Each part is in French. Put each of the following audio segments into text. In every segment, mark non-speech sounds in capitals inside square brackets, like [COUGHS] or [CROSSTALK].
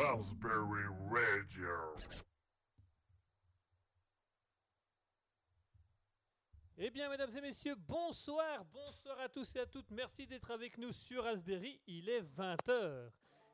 Raspberry. Eh bien, mesdames et messieurs, bonsoir, bonsoir à tous et à toutes. Merci d'être avec nous sur Raspberry. Il est 20h.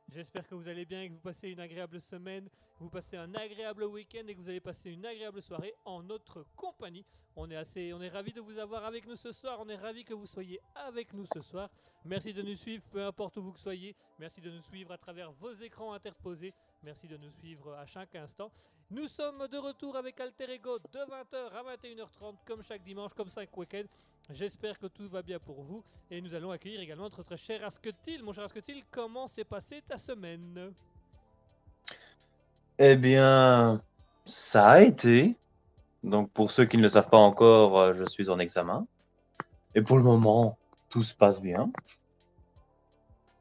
J'espère que vous allez bien et que vous passez une agréable semaine, vous passez un agréable week-end et que vous allez passer une agréable soirée en notre compagnie. On est assez, on est ravis de vous avoir avec nous ce soir. On est ravis que vous soyez avec nous ce soir. Merci de nous suivre, peu importe où vous soyez. Merci de nous suivre à travers vos écrans interposés. Merci de nous suivre à chaque instant. Nous sommes de retour avec Alter Ego de 20h à 21h30, comme chaque dimanche, comme chaque week-end. J'espère que tout va bien pour vous. Et nous allons accueillir également notre très cher Asketil. Mon cher Asketil, comment s'est passée ta semaine? Eh bien, ça a été. Donc, pour ceux qui ne le savent pas encore, euh, je suis en examen. Et pour le moment, tout se passe bien.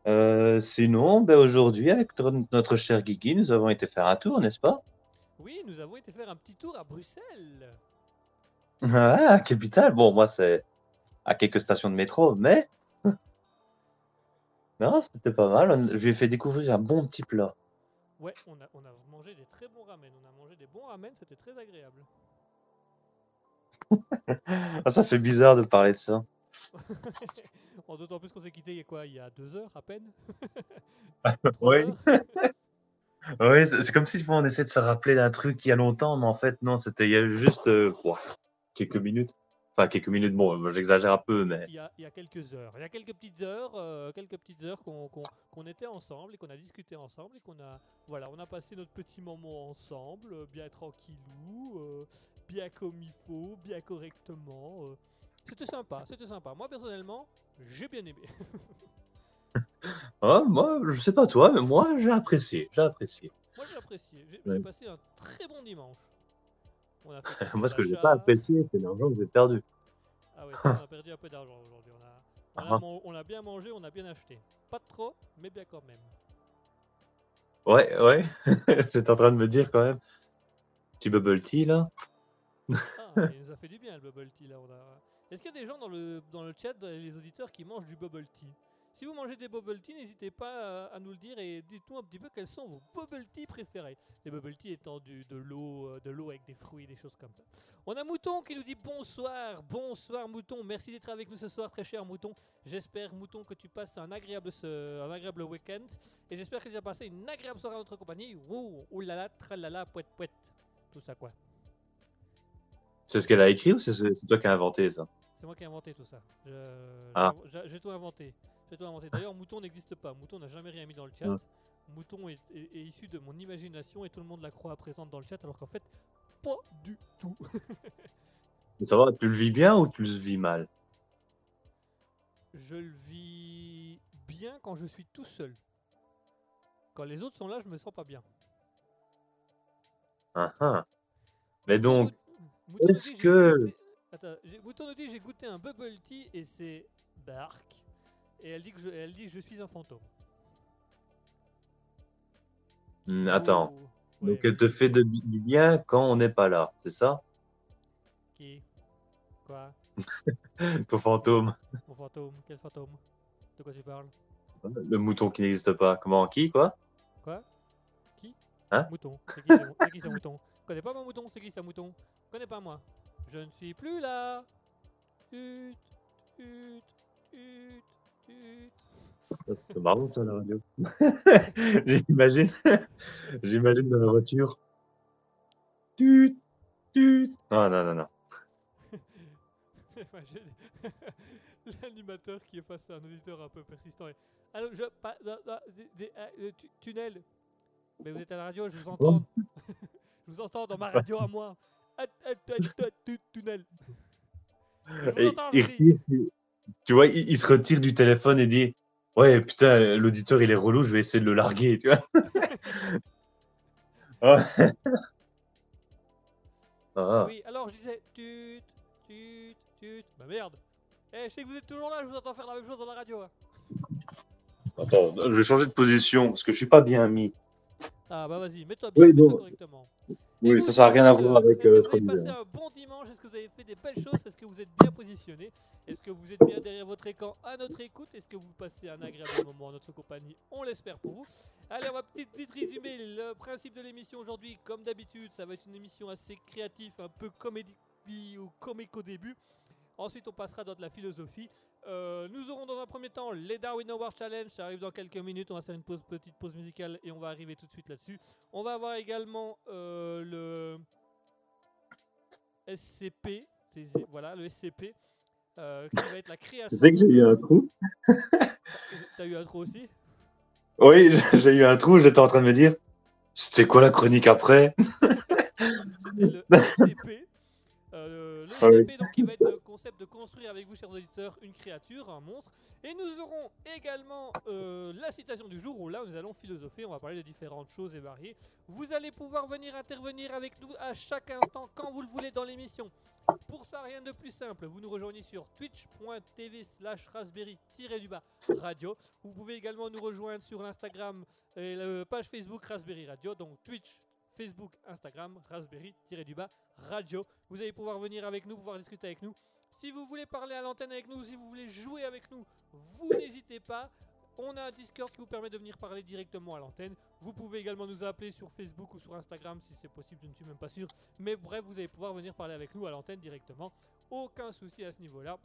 Euh, sinon, ben aujourd'hui, avec notre- cher Guigui, nous avons été faire un tour, n'est-ce pas? Oui, nous avons été faire un petit tour à Bruxelles. Ah, capitale. Bon, moi, c'est à quelques stations de métro, mais. [LAUGHS] Non, c'était pas mal. Je lui ai fait découvrir un bon petit plat. Ouais, on a, on a mangé des très bons ramen. On a mangé des bons ramen, c'était très agréable. [LAUGHS] Ah, ça fait bizarre de parler de ça. [LAUGHS] en d'autant plus qu'on s'est quitté il y a quoi Il y a deux heures à peine [LAUGHS] Oui. [LAUGHS] Oui, c'est comme si on essaie de se rappeler d'un truc il y a longtemps, mais en fait, non, c'était il y a juste euh, quoi, quelques minutes. Enfin, quelques minutes, bon, moi, j'exagère un peu, mais. il y, a, il y a quelques heures. Il y a quelques petites heures, euh, quelques petites heures qu'on était ensemble et qu'on a discuté ensemble et qu'on a, voilà, on a passé notre petit moment ensemble, euh, bien tranquillou, euh, bien comme il faut, bien correctement. C'était sympa, c'était sympa. Moi personnellement, j'ai bien aimé. [LAUGHS] Ah, moi, je sais pas toi, mais moi, j'ai apprécié. J'ai apprécié. Moi j'ai apprécié. J'ai Ouais. passé un très bon dimanche. On a fait [LAUGHS] quelques moi, ce que j'ai pas apprécié, c'est l'argent que j'ai perdu. Ah ça, on a perdu un peu d'argent aujourd'hui. On a, on, a Ah. man- on a bien mangé, on a bien acheté. Pas trop, mais bien quand même. Ouais, ouais. [LAUGHS] J'étais en train de me dire quand même. Petit bubble tea, là. Ah, il nous a fait du bien le bubble tea là. on a- Est-ce qu'il y a des gens dans le, dans le chat, les auditeurs, qui mangent du bubble tea? Si vous mangez des bubble tea, n'hésitez pas à nous le dire et dites-nous un petit peu quels sont vos bubble tea préférés. Les bubble tea étant du, de l'eau, euh, de l'eau avec des fruits, des choses comme ça. On a Mouton qui nous dit bonsoir, bonsoir Mouton, merci d'être avec nous ce soir, très cher Mouton. J'espère Mouton que tu passes un agréable, un agréable week-end et j'espère que tu vas passer une agréable soirée en notre compagnie. Ouh, oulala, tralala, pouet pouet, tout ça quoi? C'est ce qu'elle a écrit ou c'est toi qui as inventé ça? C'est moi qui ai inventé tout ça. Je- Ah. j'ai- tout inventé. J'ai tout inventé. D'ailleurs, Mouton n'existe pas. Mouton n'a jamais rien mis dans le chat. Ouais. Mouton est, est- est issu de mon imagination et tout le monde la croit présente dans le chat, alors qu'en fait, pas du tout. [LAUGHS] Mais ça va, tu le vis bien ou tu le vis mal? Je le vis bien quand je suis tout seul. Quand les autres sont là, je me sens pas bien. Ah, ah. Mais donc, est-ce que- Attends, Mouton nous dit j'ai goûté un bubble tea et c'est bark. Et elle dit que je, elle dit je suis un fantôme. Hmm, attends. Oh, Donc, ouais, elle te fait de, du bien quand on n'est pas là, c'est ça? Qui? Quoi? [LAUGHS] Ton fantôme. Mon fantôme Quel fantôme? De quoi tu parles? Le mouton qui n'existe pas. Comment Qui Quoi? Quoi? Qui? Hein? Mouton. C'est qui, ce- c'est qui ce mouton? Connais pas mon mouton? C'est qui ce mouton? Connais pas moi. Je ne suis plus là. Tut, tut, tut, tut. Ça, C'est marrant ça la radio. [LAUGHS] J'imagine. [LAUGHS] J'imagine dans la voiture. Tut, tut. Ah non, non, non. [LAUGHS] L'animateur qui est face à un auditeur un peu persistant. Et, Allô, je pas da- da- des- des- euh, tu- tunnel. Mais vous êtes à la radio, je vous entends. je vous entends dans ma radio à moi. Tu- tunnel. Et il tu, vois, il, il se retire du téléphone et dit Ouais, putain, l'auditeur il est relou, je vais essayer de le larguer, tu vois. [LAUGHS] Ah. Ah. Oui, alors je disais tut, tut, tut. Bah merde. Eh, je sais que vous êtes toujours là, je vous entends faire la même chose dans la radio. hein. Attends, je vais changer de position parce que je suis pas bien mis. Ah bah vas-y, mets-toi bien, Oui, mets-toi bon. correctement. Oui, ça, ça n'a rien à voir avec est-ce que euh, vous avez passé Troniseur. un bon dimanche? Est-ce que vous avez fait des belles choses? Est-ce que vous êtes bien positionné? Est-ce que vous êtes bien derrière votre écran à notre écoute? Est-ce que vous passez un agréable moment en notre compagnie? On l'espère pour vous. Allez, on va vite, vite résumer le principe de l'émission aujourd'hui. Comme d'habitude, ça va être une émission assez créative, un peu comédie ou comique au début. Ensuite, on passera dans de la philosophie. Euh, nous aurons dans un premier temps les Darwin Award Challenge. Ça arrive dans quelques minutes. On va faire une pause, petite pause musicale et on va arriver tout de suite là-dessus. On va avoir également euh, le SCP. Voilà, le SCP. euh, qui va être la création. Tu sais que j'ai eu un trou [LAUGHS] T'as eu un trou aussi? Oui, [LAUGHS] j'ai eu un trou, j'étais en train de me dire, c'était quoi la chronique après? [LAUGHS] C'était le SCP. Le Ah. SCP, donc, qui va être le concept de construire avec vous, chers auditeurs, une créature, un monstre. Et nous aurons également euh, la citation du jour où là, nous allons philosopher. On va parler de différentes choses et variées. Vous allez pouvoir venir intervenir avec nous à chaque instant quand vous le voulez dans l'émission. Pour ça, rien de plus simple. Vous nous rejoignez sur twitch.tv slash raspberry-du-bas radio. Vous pouvez également nous rejoindre sur l'Instagram et la page Facebook Raspberry Radio. Donc Twitch, Facebook, Instagram, Raspberry-du-bas radio. Vous allez pouvoir venir avec nous, pouvoir discuter avec nous. Si vous voulez parler à l'antenne avec nous, si vous voulez jouer avec nous, vous n'hésitez pas. On a un Discord qui vous permet de venir parler directement à l'antenne. Vous pouvez également nous appeler sur Facebook ou sur Instagram si c'est possible, je ne suis même pas sûr. Mais bref, vous allez pouvoir venir parler avec nous à l'antenne directement. Aucun souci à ce niveau-là.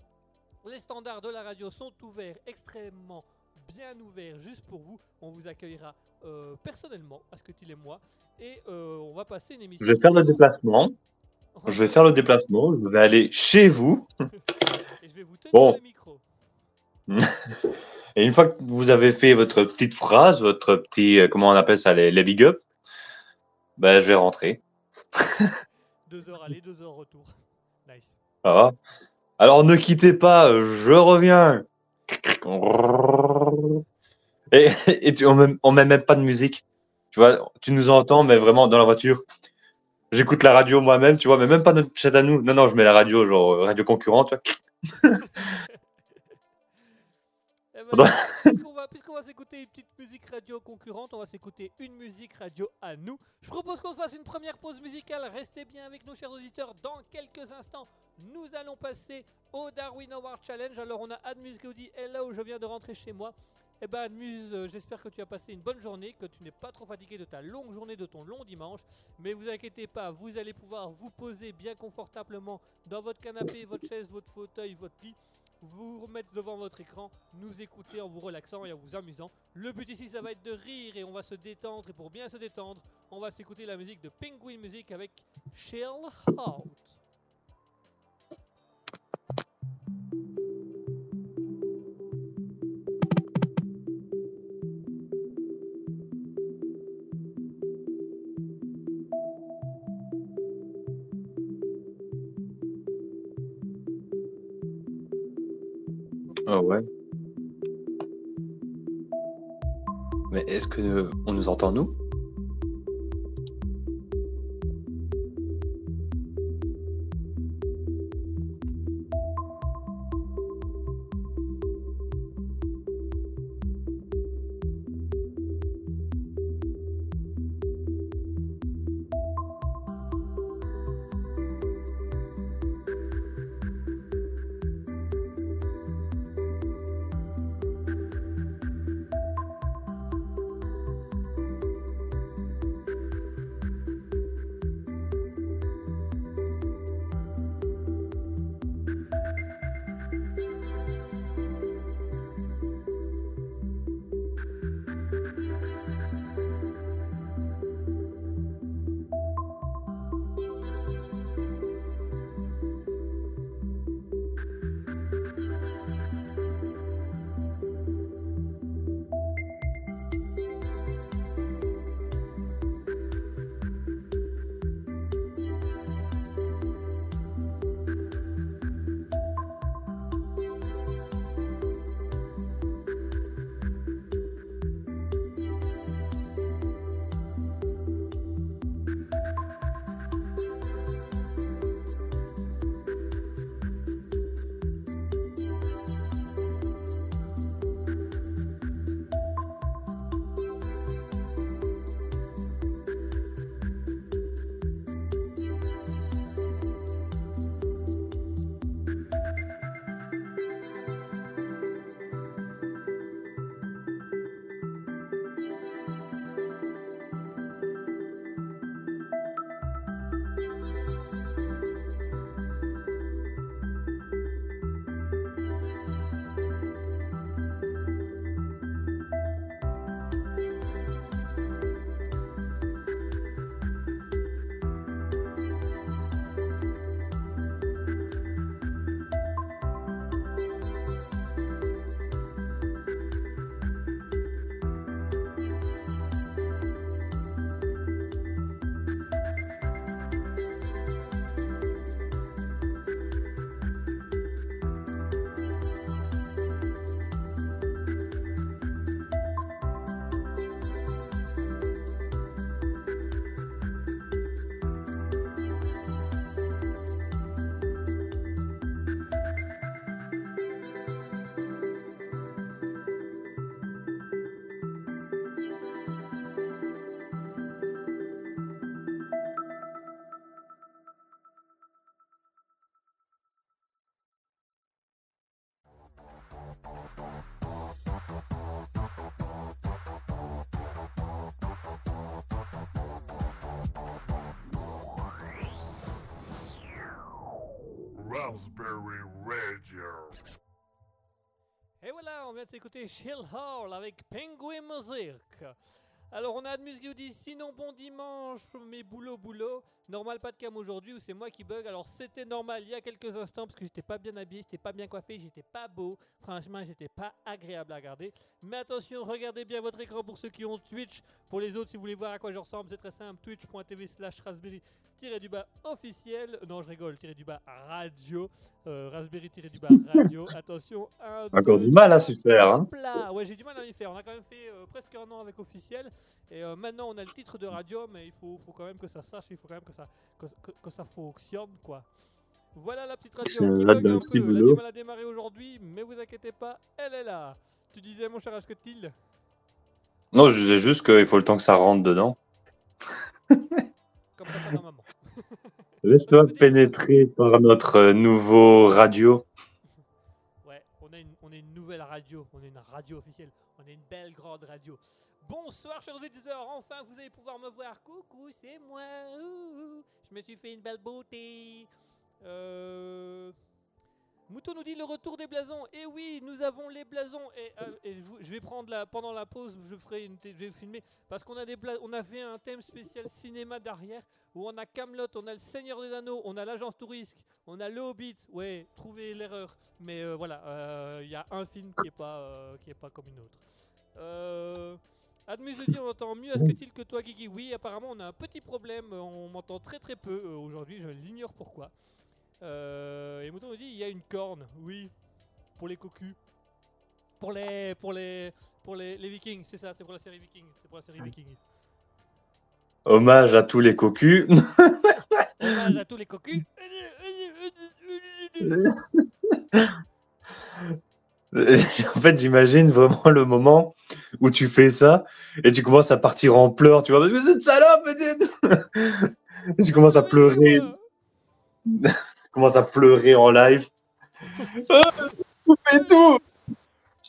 Les standards de la radio sont ouverts, extrêmement bien ouverts, juste pour vous. On vous accueillera euh, personnellement, à ce que tu et moi. Et euh, on va passer une émission. Je vais faire le déplacement, [LAUGHS] je vais faire le déplacement, je vais aller chez vous, Et je vais vous tenir Bon. le micro. [LAUGHS] et une fois que vous avez fait votre petite phrase, votre petit, euh, comment on appelle ça, les, les big up, ben, je vais rentrer. [LAUGHS] Deux heures aller, deux heures retour. Nice. Alors ne quittez pas, je reviens. Et, [LAUGHS] et tu, on, met, on met même pas de musique. Tu vois, tu nous entends, mais vraiment dans la voiture. J'écoute la radio moi-même, tu vois, mais même pas notre chat à nous. Non, non, je mets la radio, genre euh, radio concurrente. tu vois. [LAUGHS] Eh ben, [LAUGHS] puisqu'on va, s'écouter une petite musique radio concurrente, on va s'écouter une musique radio à nous. Je propose qu'on se fasse une première pause musicale. Restez bien avec nous, chers auditeurs. Dans quelques instants, nous allons passer au Darwin Award Challenge. Alors, on a Admuse qui nous dit Hello, je viens de rentrer chez moi. Eh ben, Admuse, euh, j'espère que tu as passé une bonne journée, que tu n'es pas trop fatigué de ta longue journée, de ton long dimanche. Mais vous inquiétez pas, vous allez pouvoir vous poser bien confortablement dans votre canapé, votre chaise, votre fauteuil, votre lit vous remettre devant votre écran, nous écouter en vous relaxant et en vous amusant. Le but ici, ça va être de rire et on va se détendre. Et pour bien se détendre, on va s'écouter la musique de Penguin Music avec Chill Out. Mais est-ce que on nous entend nous? Raspberry Radio. Et voilà, on vient de s'écouter Chill Hall avec Penguin Music. Alors on a Admus qui nous dit sinon bon dimanche, mais boulot boulot. Normal pas de cam aujourd'hui ou c'est moi qui bug. Alors c'était normal il y a quelques instants parce que j'étais pas bien habillé, j'étais pas bien coiffé, j'étais pas beau. Franchement j'étais pas agréable à regarder. Mais attention, regardez bien votre écran pour ceux qui ont Twitch. Pour les autres, si vous voulez voir à quoi je ressemble, c'est très simple. Twitch.tv slash raspberry du bas officiel. Non je rigole, tiré du bas radio. Euh, raspberry du bas radio. [LAUGHS] Attention. un, Encore deux, du mal à s'y faire. Hein. Ouais, j'ai du mal à m'y faire. On a quand même fait euh, presque un an avec officiel. Et euh, maintenant, on a le titre de radio, mais il faut, faut quand même que ça sache, il faut quand même que ça, que, que- que ça fonctionne, quoi. Voilà la petite radio qui là un peu. Elle a boulot. du mal à démarrer aujourd'hui, mais vous inquiétez pas, elle est là. Tu disais, mon cher Ashketil Non, je disais juste qu'il faut le temps que ça rentre dedans. comme papa dans maman. Laisse-toi pénétrer par notre euh, nouveau radio. Ouais, on a, une, on a une nouvelle radio, on a une radio officielle, on a une belle grande radio. Bonsoir chers auditeurs, enfin vous allez pouvoir me voir. Coucou, c'est moi. Je me suis fait une belle beauté. Euh... Mouton nous dit le retour des blasons. Et oui, nous avons les blasons. Et, euh, je, vais prendre la pendant la pause, je ferai une, je vais filmer parce qu'on a des on a fait un thème spécial cinéma derrière où on a Camelot, on a le Seigneur des Anneaux, on a l'agence Tourisque, on a le Hobbit. Ouais, trouvez l'erreur. Mais euh, voilà, il y a un film qui est qui est pas comme une autre. Admus nous dit on entend mieux à ce que il que toi Guigui? Oui, apparemment on a un petit problème, on m'entend très très peu euh, aujourd'hui, je l'ignore pourquoi. Euh, et Mouton nous dit il y a une corne. Oui, pour les cocus. Pour les pour les pour les, les Vikings, c'est ça, c'est pour la série Viking, c'est pour la série Viking. Hommage à tous les cocus. [LAUGHS] Hommage à tous les cocus. [LAUGHS] [LAUGHS] en fait, j'imagine vraiment le moment où tu fais ça et tu commences à partir en pleurs, tu vois, parce que cette salope, peut-être Et [LAUGHS] tu commences à pleurer, [LAUGHS] tu commences à pleurer en live. Ah, Coupez tout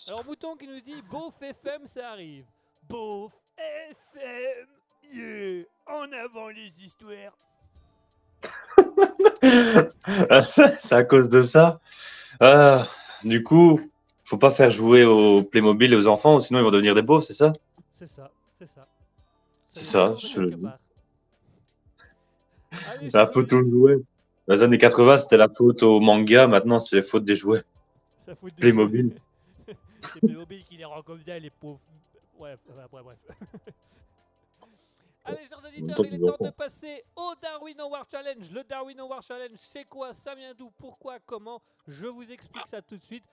Alors Mouton qui nous dit Beauf FM ça arrive. Beauf FM, yeah, en avant les histoires. Ah, C'est à cause de ça. Ah, du coup, faut pas faire jouer au Playmobil et aux enfants, sinon ils vont devenir des beaux, c'est ça? C'est ça, c'est ça. C'est ça, je-. [LAUGHS] Allez, La faute aux jouets. Dans les années 80, c'était la faute au manga, maintenant c'est la faute des jouets. Ça fout de Playmobil. C'est Playmobil qui les rend comme ça, les pauvres. Bref, bref, [LAUGHS] bref. Allez, chers auditeurs, il est temps de passer au Darwin Award Challenge. Le Darwin Award Challenge, c'est quoi? Ça vient d'où? Pourquoi? Comment? Je vous explique ça tout de suite.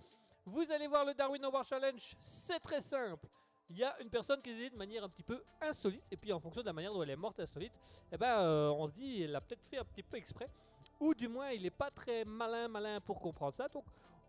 Vous allez voir le Darwin Award Challenge, c'est très simple. Il y a une personne qui est de manière un petit peu insolite, et puis en fonction de la manière dont elle est morte insolite, eh ben, euh, on se dit, elle l'a peut-être fait un petit peu exprès, ou du moins, il n'est pas très malin, malin pour comprendre ça. Donc,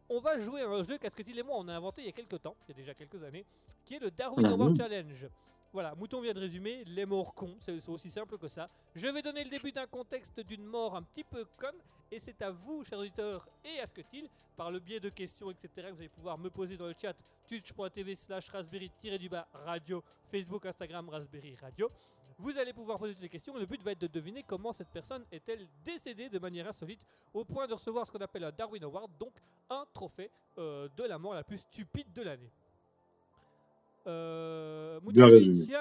on va jouer à un jeu qu'Asketil et moi on a inventé il y a quelques temps, il y a déjà quelques années, qui est le Darwin Mhm. Award Challenge. Voilà, Mouton vient de résumer, les morts cons, c'est aussi simple que ça. Je vais donner le début d'un contexte d'une mort un petit peu conne, et c'est à vous, chers auditeurs, et Asketil, par le biais de questions, etc., que vous allez pouvoir me poser dans le chat twitch.tv slash raspberry-du-bas radio, Facebook, Instagram, raspberry radio. Vous allez pouvoir poser toutes les questions. Le but va être de deviner comment cette personne est-elle décédée de manière insolite au point de recevoir ce qu'on appelle un Darwin Award, donc un trophée euh, de la mort la plus stupide de l'année. Euh,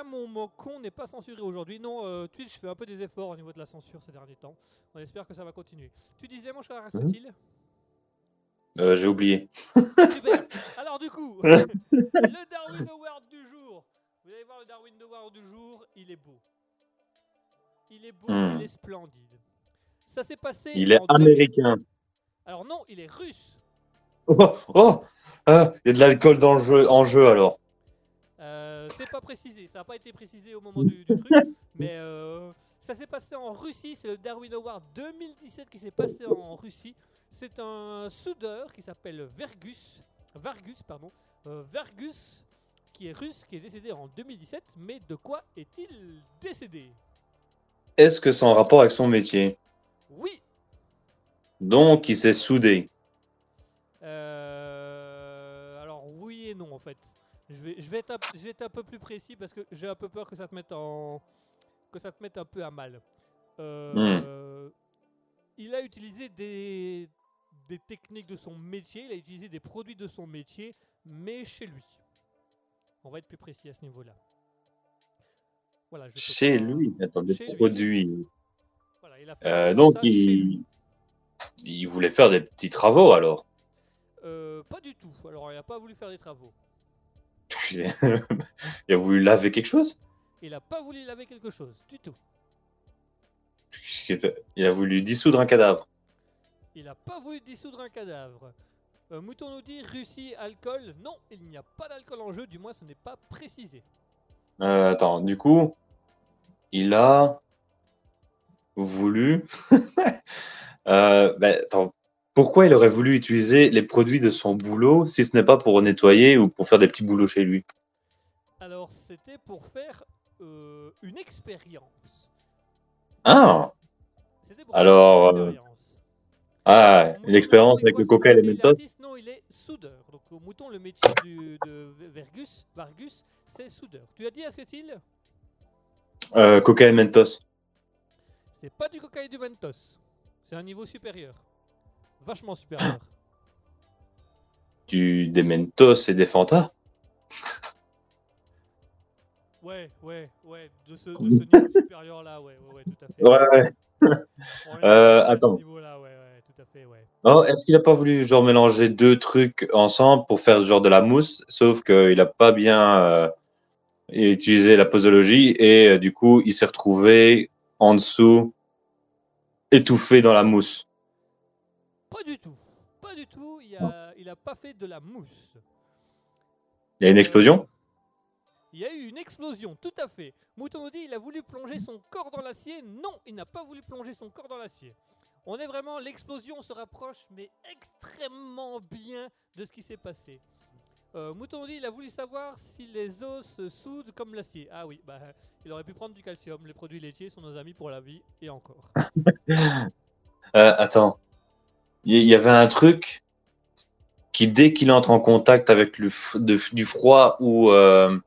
mon, mon con n'est pas censuré aujourd'hui. Non, euh, Twitch fait un peu des efforts au niveau de la censure ces derniers temps. On espère que ça va continuer. Tu disais, mon cher Aristotle Euh, J'ai oublié. Super. [LAUGHS] Alors du coup, [LAUGHS] le Darwin Award du jour. Vous allez voir le Darwin Award du jour, il est beau. Il est beau, Hmm. il est splendide. Ça s'est passé. Il est en 2000 américain. Alors non, il est russe. Oh, oh ah, Il y a de l'alcool dans le jeu, en jeu alors. Euh, c'est pas précisé, ça n'a pas été précisé au moment du, du truc, [LAUGHS] mais euh, ça s'est passé en Russie. C'est le Darwin Award 2017 qui s'est passé en Russie. C'est un soudeur qui s'appelle Vergus, Vargus, pardon, euh, Vergus, qui est russe, qui est décédé en 2017. Mais de quoi est-il décédé? Est-ce que c'est en rapport avec son métier? Oui. Donc, il s'est soudé. Euh, alors oui et non en fait. Je vais, je, vais être un, je vais être un peu plus précis parce que j'ai un peu peur que ça te mette en que ça te mette un peu à mal. Euh, Il a utilisé des des techniques de son métier, il a utilisé des produits de son métier, mais chez lui. On va être plus précis à ce niveau-là. Voilà, je peux Chez lui, attends, des Chez lui, produits. Voilà, il a fait Euh, donc, il... il voulait faire des petits travaux alors? Euh, pas du tout. Alors, il n'a pas voulu faire des travaux. [LAUGHS] il a voulu laver quelque chose? Il n'a pas voulu laver quelque chose, du tout. Il a voulu dissoudre un cadavre. Il n'a pas voulu dissoudre un cadavre. Euh, Mouton nous dit Russie, alcool? Non, il n'y a pas d'alcool en jeu, du moins ce n'est pas précisé. Euh, attends, du coup, il a voulu. [LAUGHS] Euh, ben, attends, pourquoi il aurait voulu utiliser les produits de son boulot si ce n'est pas pour nettoyer ou pour faire des petits boulots chez lui? Alors, c'était pour faire euh, une expérience. Ah, Alors, une euh, expérience. ah dit, c'est avec le coca et les mentos. Non, il est soudeur. Donc, au Mouton, le métier du- de Vergus, Vargus, c'est soudeur. Tu as dit à ce que il Euh, coca et mentos. C'est pas du coca et du mentos. C'est un niveau supérieur. Vachement supérieur. Du, [COUGHS] des mentos et des Fanta. Ouais, ouais, ouais. De ce, de ce [LAUGHS] niveau supérieur là, ouais, ouais, ouais, tout à fait. Ouais, ouais. Euh, attends. niveau-là, ouais, ouais, tout à fait, ouais. Non, est-ce qu'il a pas voulu genre mélanger deux trucs ensemble pour faire genre de la mousse, sauf qu'il a pas bien euh, utilisé la posologie et euh, du coup il s'est retrouvé en dessous étouffé dans la mousse. Pas du tout. Pas du tout. Il a, il a pas fait de la mousse. Il y a une explosion? Il y a eu une explosion, tout à fait. Mouton nous dit il a voulu plonger son corps dans l'acier. Non, il n'a pas voulu plonger son corps dans l'acier. On est vraiment, l'explosion se rapproche, mais extrêmement bien de ce qui s'est passé. Euh, Mouton nous dit il a voulu savoir si les os se soudent comme l'acier. Ah oui, bah, il aurait pu prendre du calcium. Les produits laitiers sont nos amis pour la vie et encore. [LAUGHS] Euh, Attends, il y- avait un truc qui dès qu'il entre en contact avec du froid ou euh,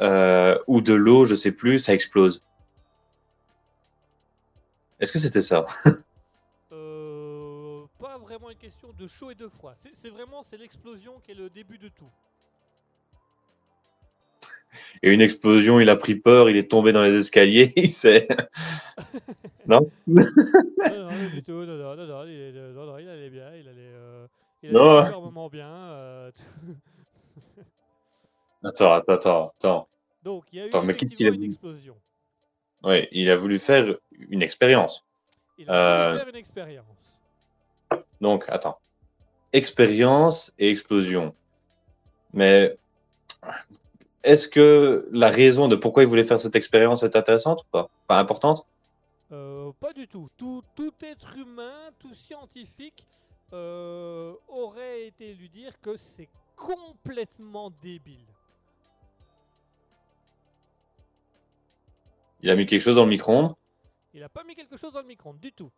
euh, ou de l'eau, je sais plus, ça explose. Est-ce que c'était ça? Euh, pas vraiment une question de chaud et de froid. C'est vraiment l'explosion qui est le début de tout. Et une explosion, il a pris peur, il est tombé dans les escaliers, [LAUGHS] il s'est... non, non, non, du tout, non, non, non, non, il, non, non, il allait bien, il allait, euh, il Non. bien. euh. [LAUGHS] Attends, attends, attends, attends. Donc, il y a eu Attends, mais qu'est-ce qu'il a effectivement une explosion. Ouais, il a voulu faire une expérience. Il a voulu Euh. faire une expérience. Donc, attends. Expérience et explosion. Mais est-ce que la raison de pourquoi il voulait faire cette expérience est intéressante ou pas? Pas importante? Euh, pas du tout. tout. Tout être humain, tout scientifique euh, aurait été lui dire que c'est complètement débile. Il a mis quelque chose dans le micro-ondes? Il a pas mis quelque chose dans le micro-ondes du tout.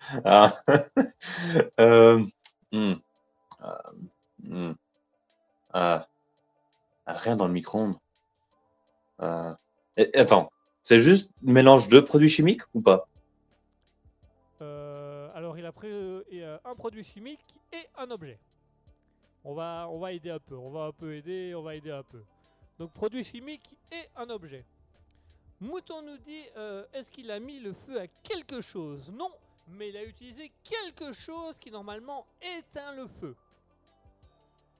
[LAUGHS] Ah. Euh, hmm. Ah, hmm. Ah. Rien dans le micro-ondes. Euh, Attends, c'est juste mélange de produits chimiques ou pas? Euh, alors, il a pris euh, un produit chimique et un objet. On va, on va aider un peu. On va un peu aider. On va aider un peu. Donc, produit chimique et un objet. Mouton nous dit euh, est-ce qu'il a mis le feu à quelque chose? Non, mais il a utilisé quelque chose qui normalement éteint le feu.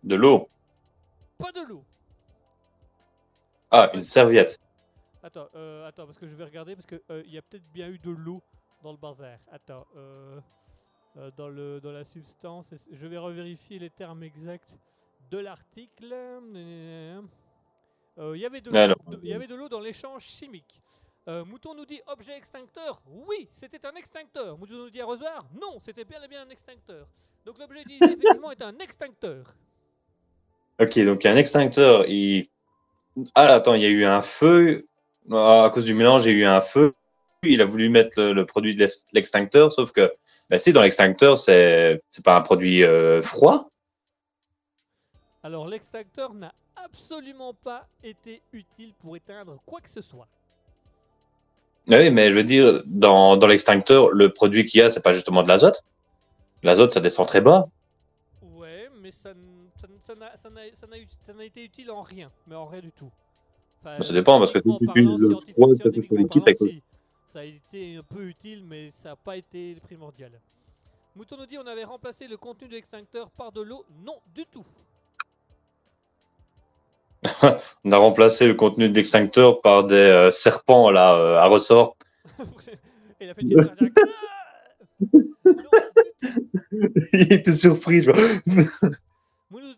De l'eau Pas de l'eau. Ah, une serviette. Attends, euh, attends, parce que je vais regarder parce que euh, y a peut-être bien eu de l'eau dans le bazar. Attends, euh, euh, dans le dans la substance, je vais revérifier les termes exacts de l'article. Il y avait de l'eau. Alors. de- Il y avait de l'eau dans l'échange chimique. Euh, Mouton nous dit objet extincteur. Oui, c'était un extincteur. Mouton nous dit arrosoir. Non, c'était bien et bien un extincteur. Donc l'objet utilisé [LAUGHS] effectivement est un extincteur. Ok, donc un extincteur. Il... Ah, attends, il y a eu un feu. Ah, à cause du mélange, il y a eu un feu. Il a voulu mettre le, le produit de l'ex- l'extincteur, sauf que, ben, si, dans l'extincteur, c'est pas un produit euh, froid. Alors l'extincteur n'a absolument pas été utile pour éteindre quoi que ce soit. Oui, mais je veux dire, dans, dans l'extincteur, le produit qu'il y a, c'est pas justement de l'azote. L'azote, ça descend très bas. Ouais, mais ça n- ça n'a été utile en rien, mais en rien du tout. Enfin, Bah, ça dépend, parce que si tu utilises le ça fait scientifiquement liquide, parlant, ça si. Ça a été un peu utile, mais ça n'a pas été primordial. Mouton nous dit on avait remplacé le contenu de l'extincteur par de l'eau? Non, du tout. [LAUGHS] On a remplacé le contenu d'extincteur par des euh, serpents là euh, à ressort. [LAUGHS] Et il a fait une petite cardiaque. Ah. [LAUGHS] Il était surpris. je vois.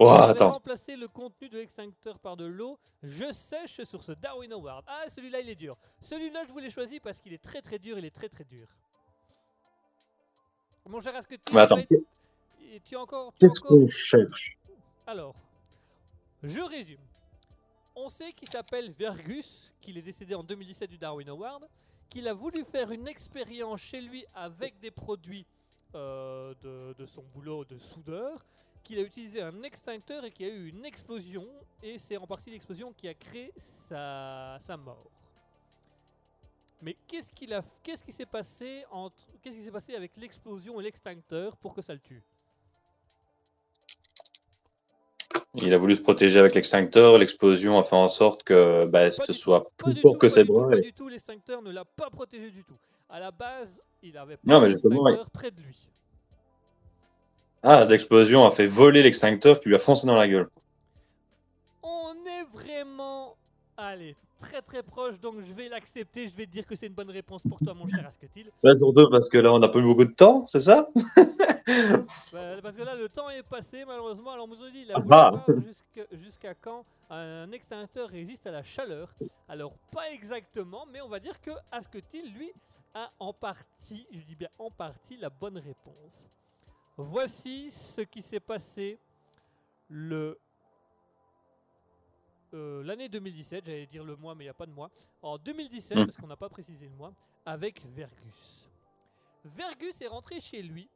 Oh, attends. remplacé le contenu de l'extincteur par de l'eau. Je sèche sur ce Darwin Award. Ah, celui-là, il est dur. Celui-là, je vous l'ai choisi parce qu'il est très très dur. Il est très très dur. Mon cher, est-ce que tu, Mais attends, et tu as encore. qu'est-ce qu'on cherche? Alors, je résume. On sait qu'il s'appelle Vergus, qu'il est décédé en 2017 du Darwin Award, qu'il a voulu faire une expérience chez lui avec des produits euh, de, de son boulot de soudeur, qu'il a utilisé un extincteur et qu'il y a eu une explosion, et c'est en partie l'explosion qui a créé sa, sa mort. Mais qu'est-ce qu'il a, qu'est-ce qui s'est passé entre, qu'est-ce qui s'est passé avec l'explosion et l'extincteur pour que ça le tue? Il a voulu se protéger avec l'extincteur. L'explosion a fait en sorte que bah, ce soit plus tout, que ses bras. Pas du tout, l'extincteur ne l'a pas protégé du tout. À la base, il avait pas l'extincteur près de lui. Ah, l'explosion a fait voler l'extincteur qui lui a foncé dans la gueule. On est vraiment, allez, très très proche, donc je vais l'accepter. Je vais te dire que c'est une bonne réponse pour toi, mon cher Asketil. Bah, surtout parce que là, on n'a pas eu beaucoup de temps, c'est ça? [LAUGHS] Bah, parce que là, le temps est passé, malheureusement. Alors, Mouzoudi, il a voulu Ah. jusqu'à jusqu'à quand un extincteur résiste à la chaleur. Alors, pas exactement, mais on va dire que Asketil, lui, a en partie, je dis bien en partie, la bonne réponse. Voici ce qui s'est passé le euh, l'année 2017, j'allais dire le mois, mais il n'y a pas de mois. En 2017, Hmm. parce qu'on n'a pas précisé le mois, avec Vergus. Vergus est rentré chez lui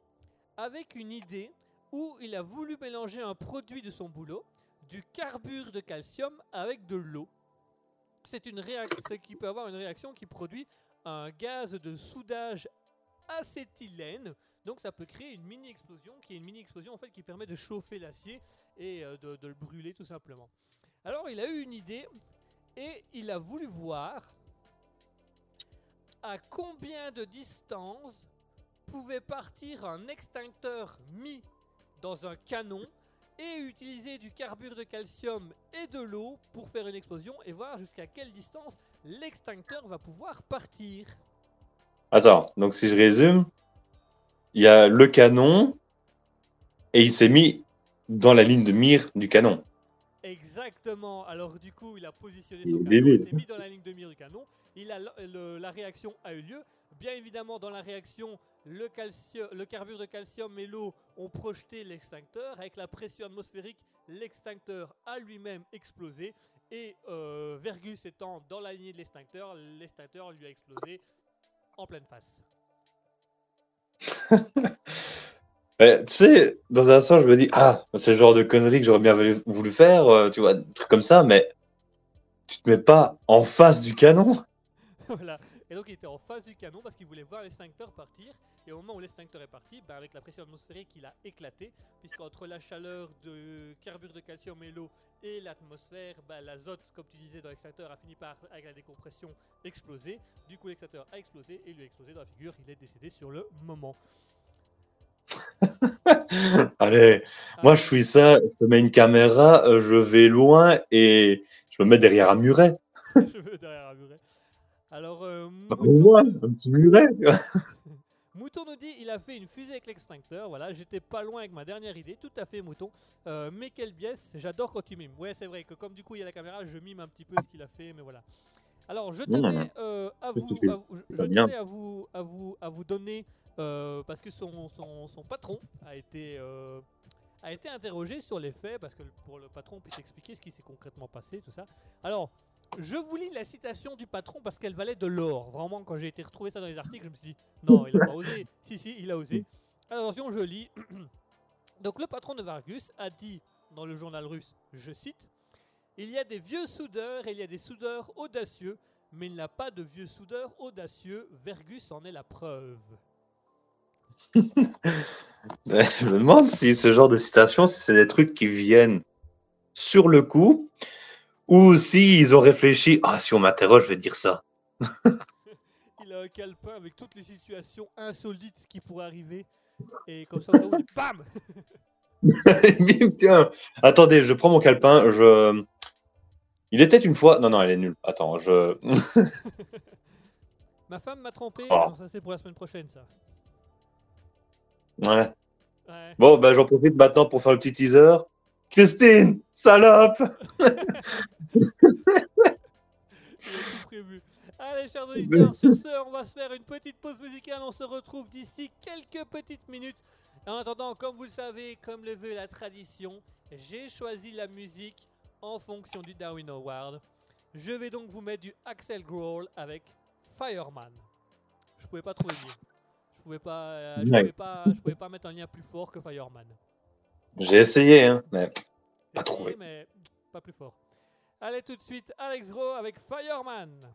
avec une idée où il a voulu mélanger un produit de son boulot, du carbure de calcium avec de l'eau. C'est une réaction qui peut avoir une réaction qui produit un gaz de soudage acétylène. Donc ça peut créer une mini explosion, qui est une mini explosion en fait qui permet de chauffer l'acier et euh, de, de le brûler tout simplement. Alors il a eu une idée et il a voulu voir à combien de distance pouvait partir un extincteur mis dans un canon et utiliser du carbure de calcium et de l'eau pour faire une explosion et voir jusqu'à quelle distance l'extincteur va pouvoir partir. Attends, donc si je résume, il y a le canon et il s'est mis dans la ligne de mire du canon. Exactement. Alors du coup, il a positionné son canon, il s'est mis dans la ligne de mire du canon. Il a le- la réaction a eu lieu. Bien évidemment, dans la réaction, le, le carbure de calcium et l'eau ont projeté l'extincteur. Avec la pression atmosphérique, l'extincteur a lui-même explosé. Et euh, Vergus étant dans la lignée de l'extincteur, l'extincteur lui a explosé en pleine face. [LAUGHS] Tu sais, dans un sens, je me dis, ah, c'est le genre de connerie que j'aurais bien voulu, voulu faire, euh, tu vois, un truc comme ça, mais tu te mets pas en face du canon. [LAUGHS] voilà. Et donc il était en face du canon parce qu'il voulait voir l'extincteur partir. Et au moment où l'extincteur est parti, ben, avec la pression atmosphérique, il a éclaté. Puisqu'entre la chaleur de carbure de calcium et l'eau et l'atmosphère, ben, l'azote, comme tu disais dans l'extincteur, a fini par, avec la décompression, exploser. Du coup, l'extincteur a explosé et lui a explosé dans la figure. Il est décédé sur le moment. [LAUGHS] Allez, moi, je suis ça, je mets une caméra, euh, je vais loin et je me mets derrière un muret. [LAUGHS] Je veux derrière un muret. Alors, euh, Mouton- un petit muret. [LAUGHS] Mouton nous dit il a fait une fusée avec l'extincteur. Voilà, j'étais pas loin avec ma dernière idée. Tout à fait, Mouton. Euh, mais quelle biesse, j'adore quand tu mimes. Ouais, c'est vrai que comme du coup il y a la caméra, je mime un petit peu ce qu'il a fait, mais voilà. Alors, je tenais euh, à, vous, à vous- je- tenais à vous, à vous, à vous donner euh, parce que son, son, son patron a été euh, a été interrogé sur les faits parce que pour le patron puisse expliquer ce qui s'est concrètement passé, tout ça. Alors, je vous lis la citation du patron parce qu'elle valait de l'or. Vraiment, quand j'ai été retrouver ça dans les articles, je me suis dit non, il a pas osé. [LAUGHS] Si, si, il a osé. Attention, je lis. [CLEARS THROAT] Donc, le patron de Vargus a dit dans le journal russe, je cite, Il y a des vieux soudeurs et il y a des soudeurs audacieux, mais il n'y a pas de vieux soudeurs audacieux. Vergus en est la preuve. [LAUGHS] Je me demande si ce genre de citation, si c'est des trucs qui viennent sur le coup, ou si ils ont réfléchi, ah, si on m'interroge, je vais dire ça. [LAUGHS] Il a un calepin avec toutes les situations insolites qui pourraient arriver. Et comme ça, cas où, [LAUGHS] bam [LAUGHS] Bim, Tiens, attendez, je prends mon calepin, je... Il était une fois... Non, non, elle est nulle. Attends, je... Ma femme m'a trompé, Oh. non, ça c'est pour la semaine prochaine ça. Ouais. Ouais. Bon, ben j'en profite maintenant pour faire le petit teaser. Christine, salope tout prévu. Allez, chers auditeurs, sur ce, on va se faire une petite pause musicale. On se retrouve d'ici quelques petites minutes. En attendant, comme vous le savez, comme le veut la tradition, j'ai choisi la musique en fonction du Darwin Award. Je vais donc vous mettre du Axel Grohl avec Fireman. Je pouvais pas trouver mieux. Je pouvais pas, euh, je pouvais pas, je pouvais pas mettre un lien plus fort que Fireman. J'ai essayé, hein, mais Pas trouvé. essayé, mais pas plus fort. Allez tout de suite, Alex Gros avec Fireman.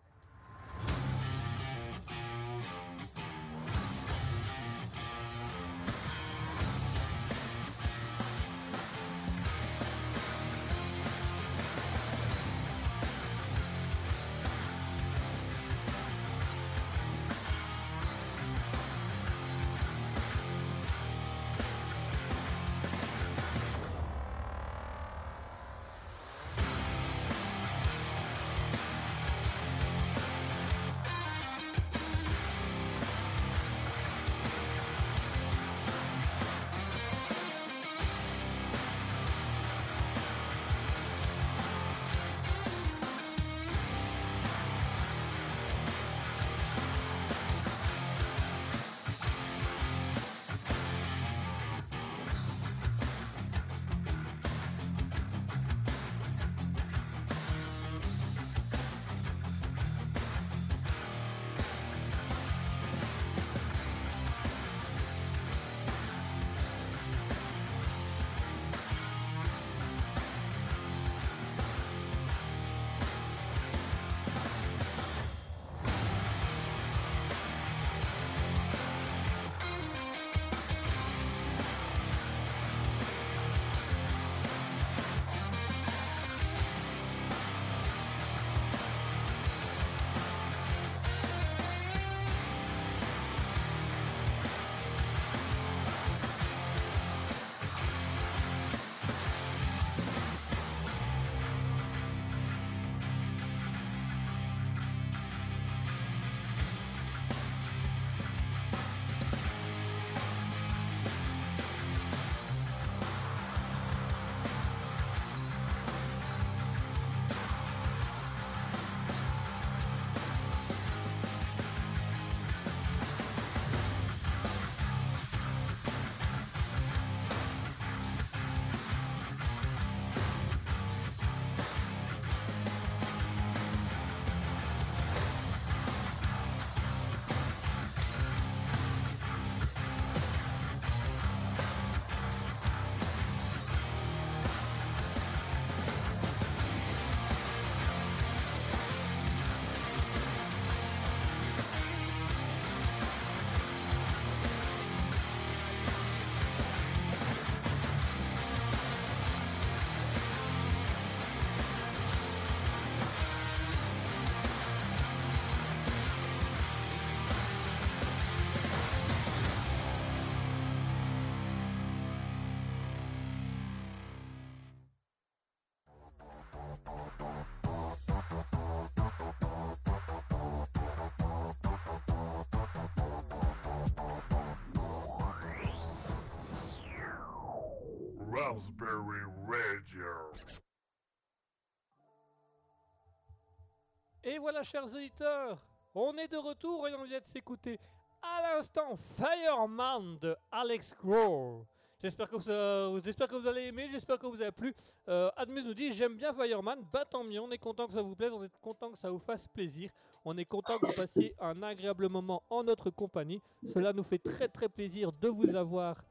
Et voilà, chers auditeurs, on est de retour et on vient de s'écouter à l'instant Fireman de Alex Grohl. J'espère que, vous, euh, que vous allez aimer, j'espère que vous avez plu. Euh, nous dit J'aime bien Fireman, bah tant mieux, on est content que ça vous plaise, on est content que ça vous fasse plaisir. On est content que vous passiez un agréable moment en notre compagnie. Cela nous fait très très plaisir de vous avoir,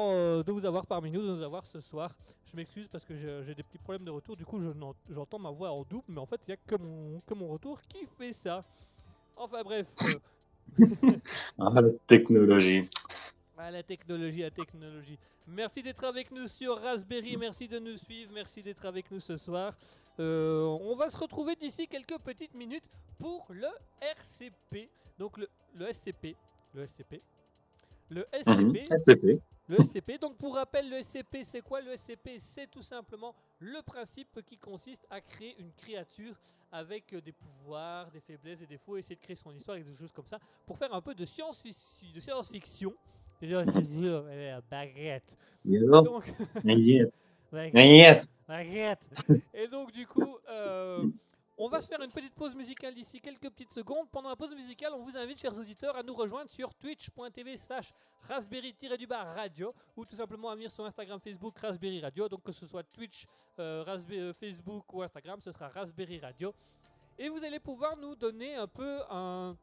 euh, de vous avoir parmi nous, de nous avoir ce soir. Je m'excuse parce que j'ai des petits problèmes de retour, du coup je j'entends ma voix en double, mais en fait il n'y a que mon, que mon retour qui fait ça. Enfin bref, euh, [LAUGHS] Ah, la technologie. Ah, la technologie, la technologie. Merci d'être avec nous sur Raspberry, merci de nous suivre, merci d'être avec nous ce soir. Euh, on va se retrouver d'ici quelques petites minutes pour le RCP. Donc le, le SCP. Le SCP. Le Mhm. SCP. SCP. Le SCP, donc pour rappel, le SCP, c'est quoi? Le SCP, c'est tout simplement le principe qui consiste à créer une créature avec euh, des pouvoirs, des faiblesses, des défauts, essayer de créer son histoire et des choses comme ça, pour faire un peu de science de science-fiction. Baguette. Donc, [LAUGHS] Baguette. baguette, Baguette. baguette. Et donc, du coup, euh, on va se faire une petite pause musicale d'ici quelques petites secondes. Pendant la pause musicale, on vous invite, chers auditeurs, à nous rejoindre sur twitch.tv slash raspberry-du-bar radio ou tout simplement à venir sur Instagram, Facebook, Raspberry Radio. Donc que ce soit Twitch, euh, euh, Facebook ou Instagram, ce sera Raspberry Radio. Et vous allez pouvoir nous donner un peu un,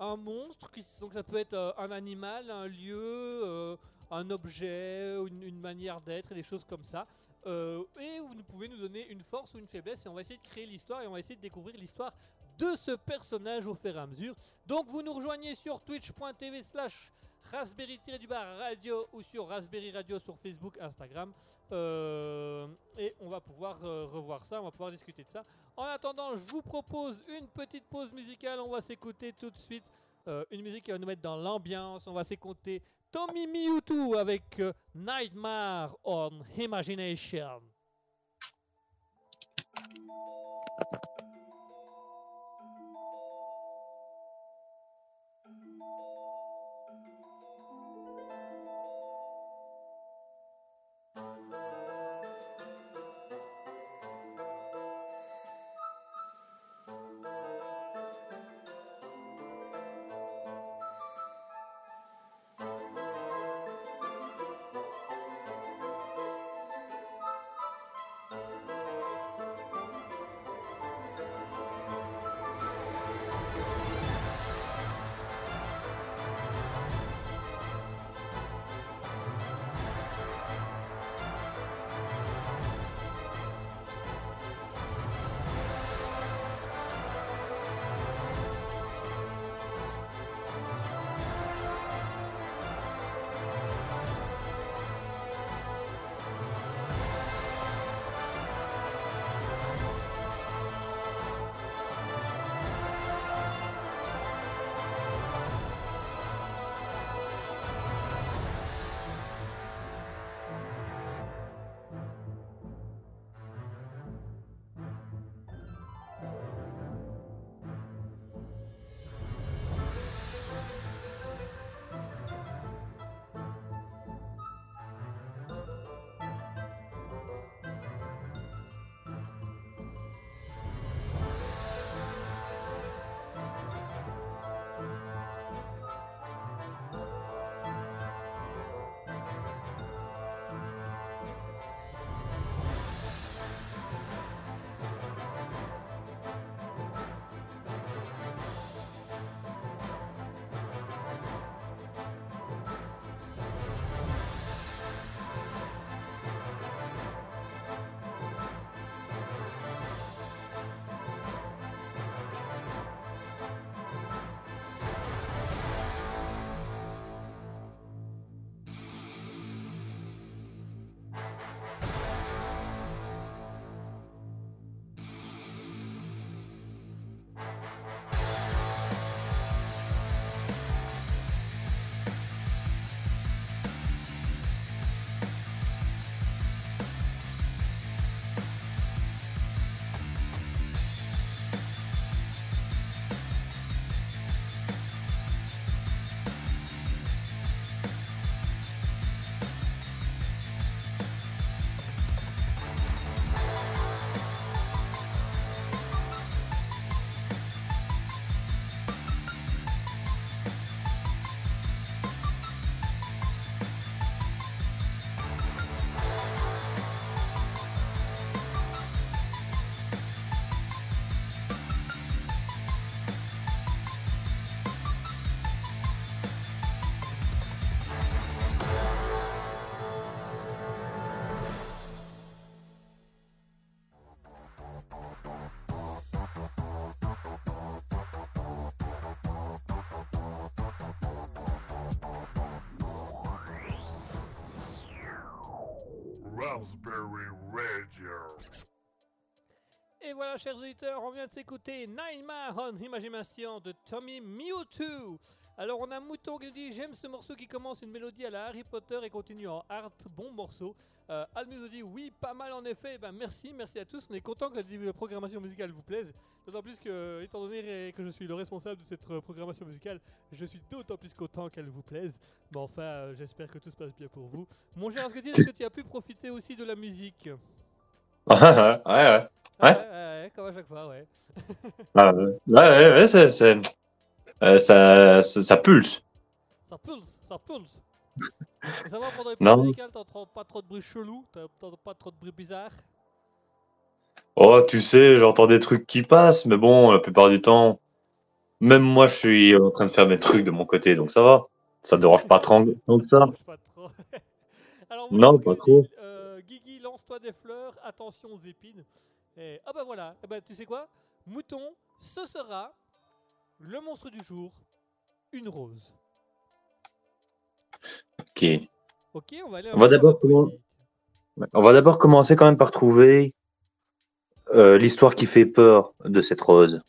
monstre, qui, donc ça peut être euh, un animal, un lieu, un objet, une, manière d'être, des choses comme ça. Euh, et vous pouvez nous donner une force ou une faiblesse et on va essayer de créer l'histoire et on va essayer de découvrir l'histoire de ce personnage au fur et à mesure. Donc vous nous rejoignez sur twitch.tv slash raspberry-du-bar radio ou sur raspberry radio sur Facebook, Instagram. Euh, et on va pouvoir euh, revoir ça, on va pouvoir discuter de ça. En attendant, je vous propose une petite pause musicale. On va s'écouter tout de suite une musique qui va nous mettre dans l'ambiance. On va s'écouter Tommy Mewtwo avec euh, Nightmare on Imagination. Et voilà, chers auditeurs, on vient de s'écouter Nightmare on Imagination de Tommy Mewtwo. Alors, on a Mouton qui dit J'aime ce morceau qui commence une mélodie à la Harry Potter et continue en art. Bon morceau. Euh, nous dit Oui, pas mal en effet. Ben, merci, merci à tous. On est content que la, la programmation musicale vous plaise. D'autant plus que, étant donné que je suis le responsable de cette euh, programmation musicale, je suis d'autant plus content qu'elle vous plaise. Mais enfin, euh, j'espère que tout se passe bien pour vous. Mon cher Asketil, est-ce que tu as pu profiter aussi de la musique [LAUGHS] ouais, ouais. Ouais. ouais, ouais, comme à chaque fois, ouais. Ah, ouais, ouais, ouais, c'est- euh, ça, ça, ça pulse. Ça pulse, ça pulse. [LAUGHS] Et ça va pendant les pauses musicales, t'entends pas trop de bruit chelou, t'entends pas trop de bruit bizarre. Oh, tu sais, j'entends des trucs qui passent, mais bon, la plupart du temps, même moi, je suis en train de faire mes trucs de mon côté, donc ça va. Ça ne dérange pas trop [LAUGHS] tant que ça. Pas trop. [LAUGHS] Alors, Non, pas trop. euh, Guigui, lance-toi des fleurs, attention aux épines. Et, ah bah voilà, eh ben, tu sais quoi? Mouton, ce sera le monstre du jour, une rose. Ok. Ok, on va aller On va d'abord comment-. On va d'abord commencer quand même par trouver euh, l'histoire qui fait peur de cette rose.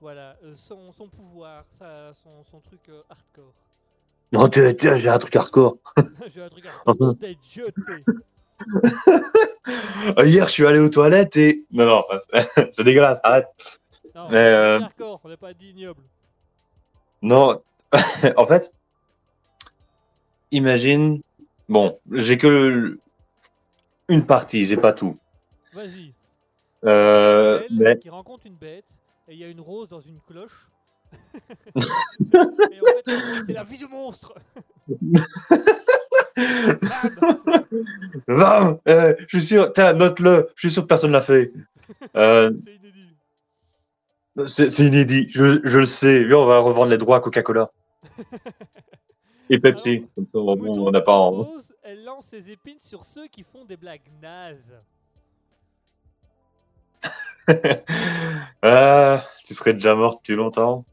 Voilà, euh, son, son pouvoir, sa- son, son truc euh, hardcore. Non, tu, tu- j'ai un truc hardcore. [LAUGHS] J'ai un truc hardcore. [LAUGHS] T'es Hier, je suis allé aux toilettes et. Non, non, [LAUGHS] c'est dégueulasse, arrête. Non, Mais, euh, hardcore, on n'est pas dit ignoble. Non, [LAUGHS] en fait, imagine. Bon, j'ai que une partie, j'ai pas tout. Vas-y. Euh, mais qui rencontre une bête et il y a une rose dans une cloche. [LAUGHS] et en fait, c'est la vie du monstre. [LAUGHS] Bam euh, je suis sûr, tiens, note-le, je suis sûr que personne l'a fait. Euh, c'est inédit. je, je le sais. Viens, on va revendre les droits à Coca-Cola [LAUGHS] et Pepsi. Alors, Comme ça, on n'a pas. en- propose, elle lance ses épines sur ceux qui font des blagues nazes. [LAUGHS] Ah, tu serais déjà mort depuis longtemps.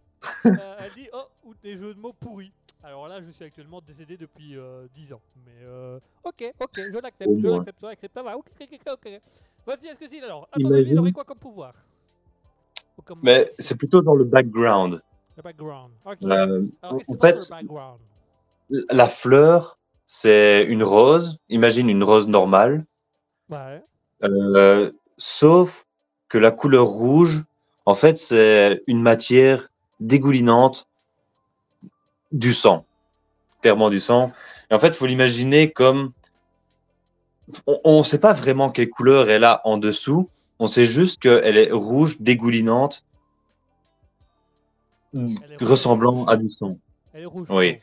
Euh, elle [LAUGHS] dit Oh, ou des jeux de mots pourris. Alors là, je suis actuellement décédé depuis euh, 10 ans. Mais euh, ok, ok, je l'accepte, je l'accepte, je l'accepte. Va, ok, ok, ok. Vas-y, est-ce que c'est alors À ton avis, Imagine. aurait quoi comme pouvoir? Ou comme Mais c'est plutôt dans le background. Le background. Ok. Euh, alors, en fait, background la fleur, c'est une rose. Imagine une rose normale. Ouais. Euh, sauf que la couleur rouge, en fait, c'est une matière dégoulinante du sang. Clairement du sang. Et en fait, il faut l'imaginer comme. On ne sait pas vraiment quelle couleur elle a en dessous. On sait juste qu'elle est rouge, dégoulinante, rouge. ressemblant à du sang. Elle est rouge. Oui.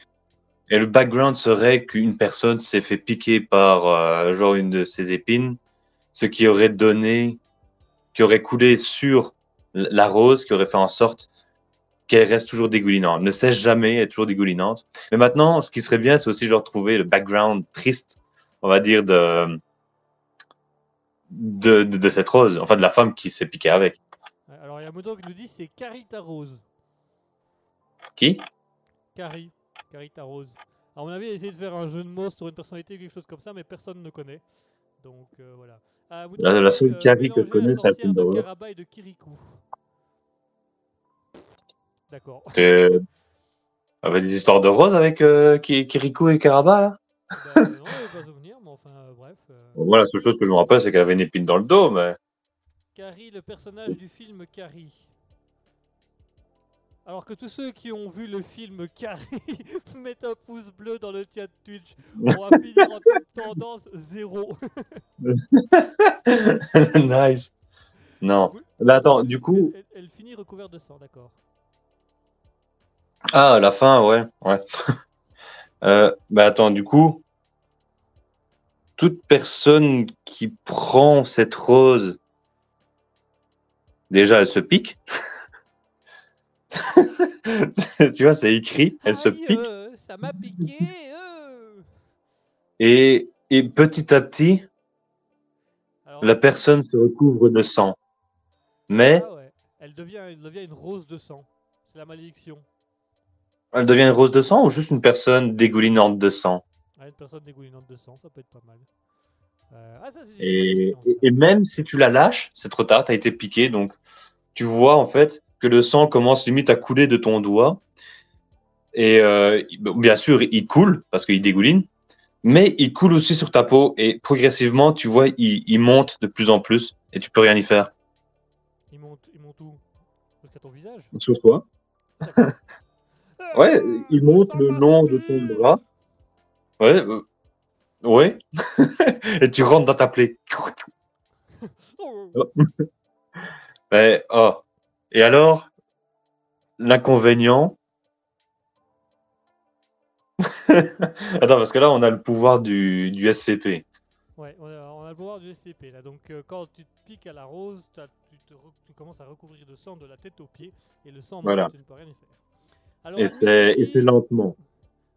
Et le background serait qu'une personne s'est fait piquer par euh, genre une de ses épines, ce qui aurait donné, qui aurait coulé sur la rose, qui aurait fait en sorte qu'elle reste toujours dégoulinante. Elle ne cesse jamais, elle est toujours dégoulinante. Mais maintenant, ce qui serait bien, c'est aussi genre trouver le background triste, on va dire, de, de, de, de cette rose, enfin de la femme qui s'est piquée avec. Alors, il y a Moto qui nous dit c'est Carrie ta rose. Qui? Carrie. Carrie ta rose. À mon avis, elle a essayé de faire un jeu de mots sur une personnalité ou quelque chose comme ça, mais personne ne connaît. Donc euh, voilà. Ah, Mouton La- la seule Carrie que je connais, c'est la de. Caraba et de Kirikou. D'accord. [LAUGHS] Avec des histoires de rose avec euh, Ki- Kirikou et Karaba, là? Bah, non, enfin, euh, bref. euh, Moi, la seule chose que je me rappelle, c'est qu'elle avait une épine dans le dos, mais. Carrie, le personnage du film Carrie. Alors que tous ceux qui ont vu le film Carrie [LAUGHS] mettent un pouce bleu dans le chat Twitch, on va [LAUGHS] finir en tendance zéro. [LAUGHS] nice. Non. Là, attends, du coup. Elle, elle finit recouverte de sang, d'accord. Ah, la fin, ouais. ouais. euh, bah, attends, du coup. Toute personne qui prend cette rose, déjà, elle se pique. [LAUGHS] tu vois, c'est écrit, elle se pique. euh, ça m'a piqué. euh. Et, et petit à petit, Alors, la personne se recouvre de sang. Mais ah ouais, elle devient, elle devient une rose de sang. C'est la malédiction. elle devient une rose de sang ou juste une personne dégoulinante de sang? Ah, une personne dégoulinante de sang, ça peut être pas mal. Euh, ah, ça, c'est une bonne Et, même si tu la lâches, c'est trop tard, tu as été piqué. Donc, tu vois en fait que le sang commence limite à couler de ton doigt. Et euh, bien sûr, il coule parce qu'il dégouline, mais il coule aussi sur ta peau. Et progressivement, tu vois, il, il monte de plus en plus et tu peux rien y faire. Il monte, il monte où? Jusqu'à ton visage? Sur toi [LAUGHS] Ouais, il monte ça le long de ton bras. Ouais, euh, ouais. [LAUGHS] et tu rentres dans ta plaie. Oh, Ouais, [LAUGHS] oh. Et alors, l'inconvénient? [LAUGHS] Attends, parce que là, on a le pouvoir du, du SCP. Ouais, on a, on a le pouvoir du SCP là. Donc euh, quand tu te piques à la rose, tu, te tu commences à recouvrir de sang de la tête aux pieds et le sang Voilà. tu ne peux rien y faire. Alors, Et c'est nous et c'est dit- lentement.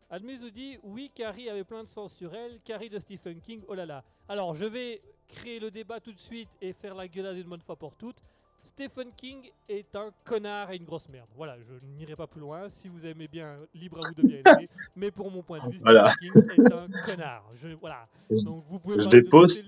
Admise nous dit oui, Carrie avait plein de sang sur elle. Carrie de Stephen King, oh là là. Alors je vais créer le débat tout de suite et faire la gueulade une bonne fois pour toutes. Stephen King est un connard et une grosse merde. Voilà, je n'irai pas plus loin. Si vous aimez bien, libre à vous de bien [LAUGHS] aimer. Mais pour mon point de vue, Stephen Voilà. King est un connard. Je, voilà. Je- Donc vous pouvez je parler de dépose tous